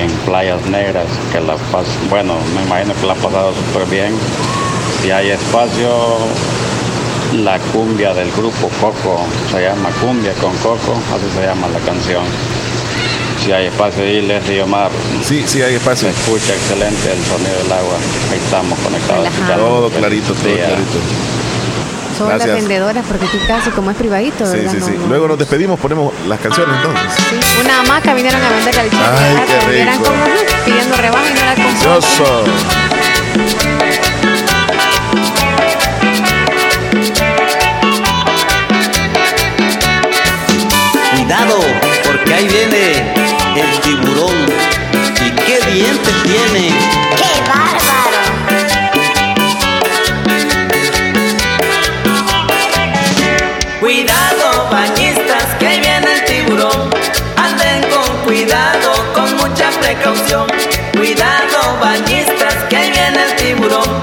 en playas negras. Que la pas- bueno, me imagino que la han pasado súper bien. Si hay espacio, la cumbia del grupo Coco se llama Cumbia con Coco, así se llama la canción. Si hay espacio ahí, Leslie Omar. Sí, sí hay espacio. Se escucha excelente el sonido del agua. Ahí estamos conectados. Todo clarito, todo Día. clarito. Son las Gracias. vendedoras porque aquí casi como es privadito, Sí, ¿verdad? sí, sí. no. Luego nos despedimos, ponemos las canciones entonces. Sí, Una hamaca vinieron a vender al chico. Ay, qué rico. como pidiendo rebaja y no la. Delicioso. Cuidado, porque ahí viene el tiburón. ¿Y qué dientes tiene? Precaución. Cuidado, bañistas, que viene el tiburón.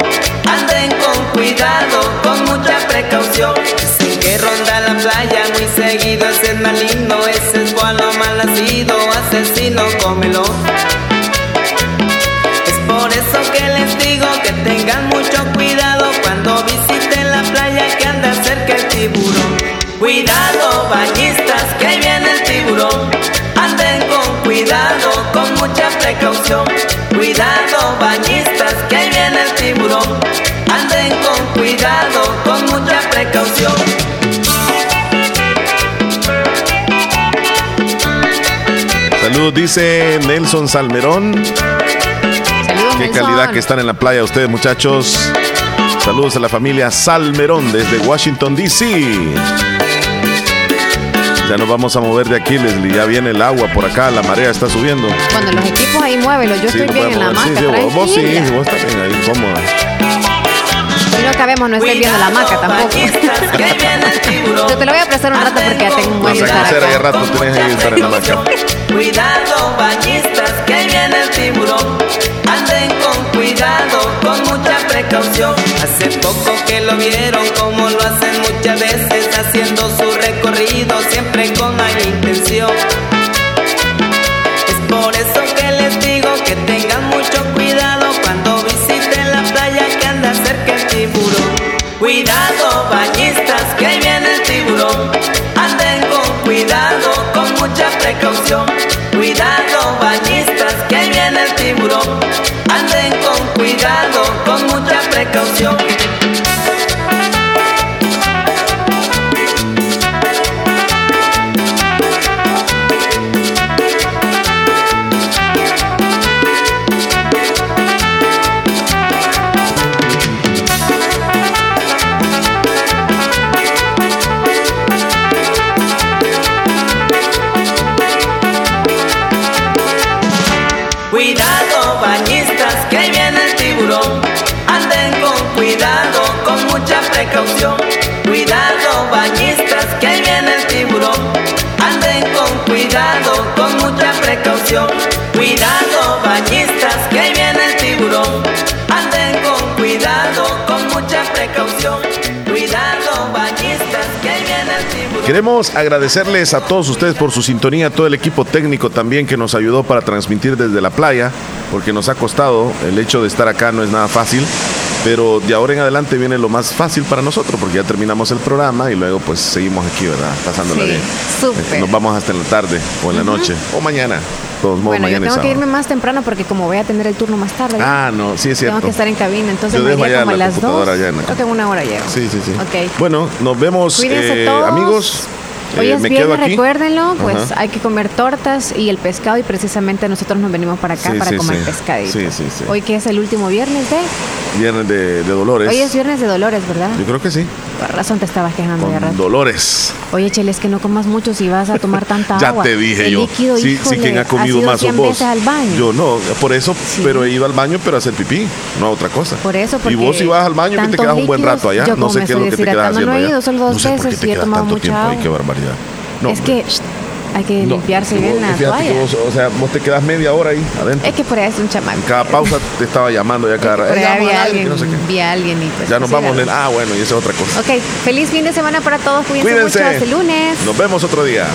Anden con cuidado, con mucha precaución. Dicen que ronda la playa muy seguido. Es maligno, ese es gualo mal nacido, asesino, cómelo. Precaución. Cuidado, bañistas, que ahí viene el tiburón. Anden con cuidado, con mucha precaución. Saludos, dice Nelson Salmerón. Saludos, Qué Nelson. calidad que están en la playa ustedes, muchachos. Saludos a la familia Salmerón desde Washington, D.C. Ya nos vamos a mover de aquí, Leslie. Ya viene el agua por acá, la marea está subiendo. Cuando los equipos ahí muévelos, yo Sí, estoy bien en la hamaca. Sí, sí, vos sí, vos también ahí cómoda. Y no cabemos, no estoy viendo la hamaca tampoco. Yo te lo voy a prestar un rato porque ya tengo un buen estar conocer ahí acá. rato, tenés ahí estar en la maca. Cuidado, bañistas, que viene el tiburón. Anden con mucha precaución. Hace poco que lo vieron, como lo hacen muchas veces, haciendo su recorrido, siempre con mala intención. Es por eso que les digo que tengan mucha precaución. Cuidado, bañistas, que viene el tiburón. Anden con cuidado, con mucha precaución. Bañistas, que ahí viene el tiburón. Anden con cuidado, con mucha precaución. Cuidado, bañistas, que ahí viene el tiburón. Anden con cuidado, con mucha precaución. Cuidado, Queremos agradecerles a todos ustedes por su sintonía, a todo el equipo técnico también que nos ayudó para transmitir desde la playa, porque nos ha costado, el hecho de estar acá no es nada fácil, pero de ahora en adelante viene lo más fácil para nosotros, porque ya terminamos el programa y luego pues seguimos aquí, ¿verdad? Pasándola Sí, bien. súper. Nos vamos hasta en la tarde o en la noche o mañana. Todos modos, Bueno, yo mañana tengo que irme más temprano porque como voy a tener el turno más tarde. Ah, no, sí es cierto. Tengo que estar en cabina, entonces Yo me iría como a la las dos. Creo que en una hora llego. Sí, sí, sí. Bueno, nos vemos, eh, todos. amigos. Hoy Eh, es me quedo viernes, aquí. recuérdenlo, pues Ajá. hay que comer tortas y el pescado y precisamente nosotros nos venimos para acá Sí, para sí, comer sí. pescadito. Sí, sí, sí. Hoy que es el último viernes de... Viernes de, de Dolores. Hoy es viernes de Dolores, ¿verdad? Yo creo que sí. Por razón te estabas quejando de rato. Dolores. Oye, Chele, es que no comas mucho si vas a tomar tanta Ya agua. te dije el yo. Líquido, sí, híjole, quien ha comido ido más 100 vos. al baño. Yo no, por eso, pero he ido al baño, pero a hacer pipí, no a otra cosa. Por eso, y porque vos si vas al baño, que te quedas un buen rato allá. No sé qué es lo que te quedas haciendo no he ido solo dos veces y he tomado mucha agua. qué barbaridad. No, es que hay que No, limpiarse bien o sea, vos te quedas media hora ahí adentro. Es que por ahí es un chamaco. En cada pausa te estaba llamando ya cada Por rato. ahí "Eh, llama había a alguien", alguien, que no sé qué. vi a alguien y pues... Ya nos vamos. Len. Ah, bueno, y esa es otra cosa. Ok, feliz fin de semana para todos. Cuídense Cuídense. mucho. Hasta el lunes. Nos vemos otro día.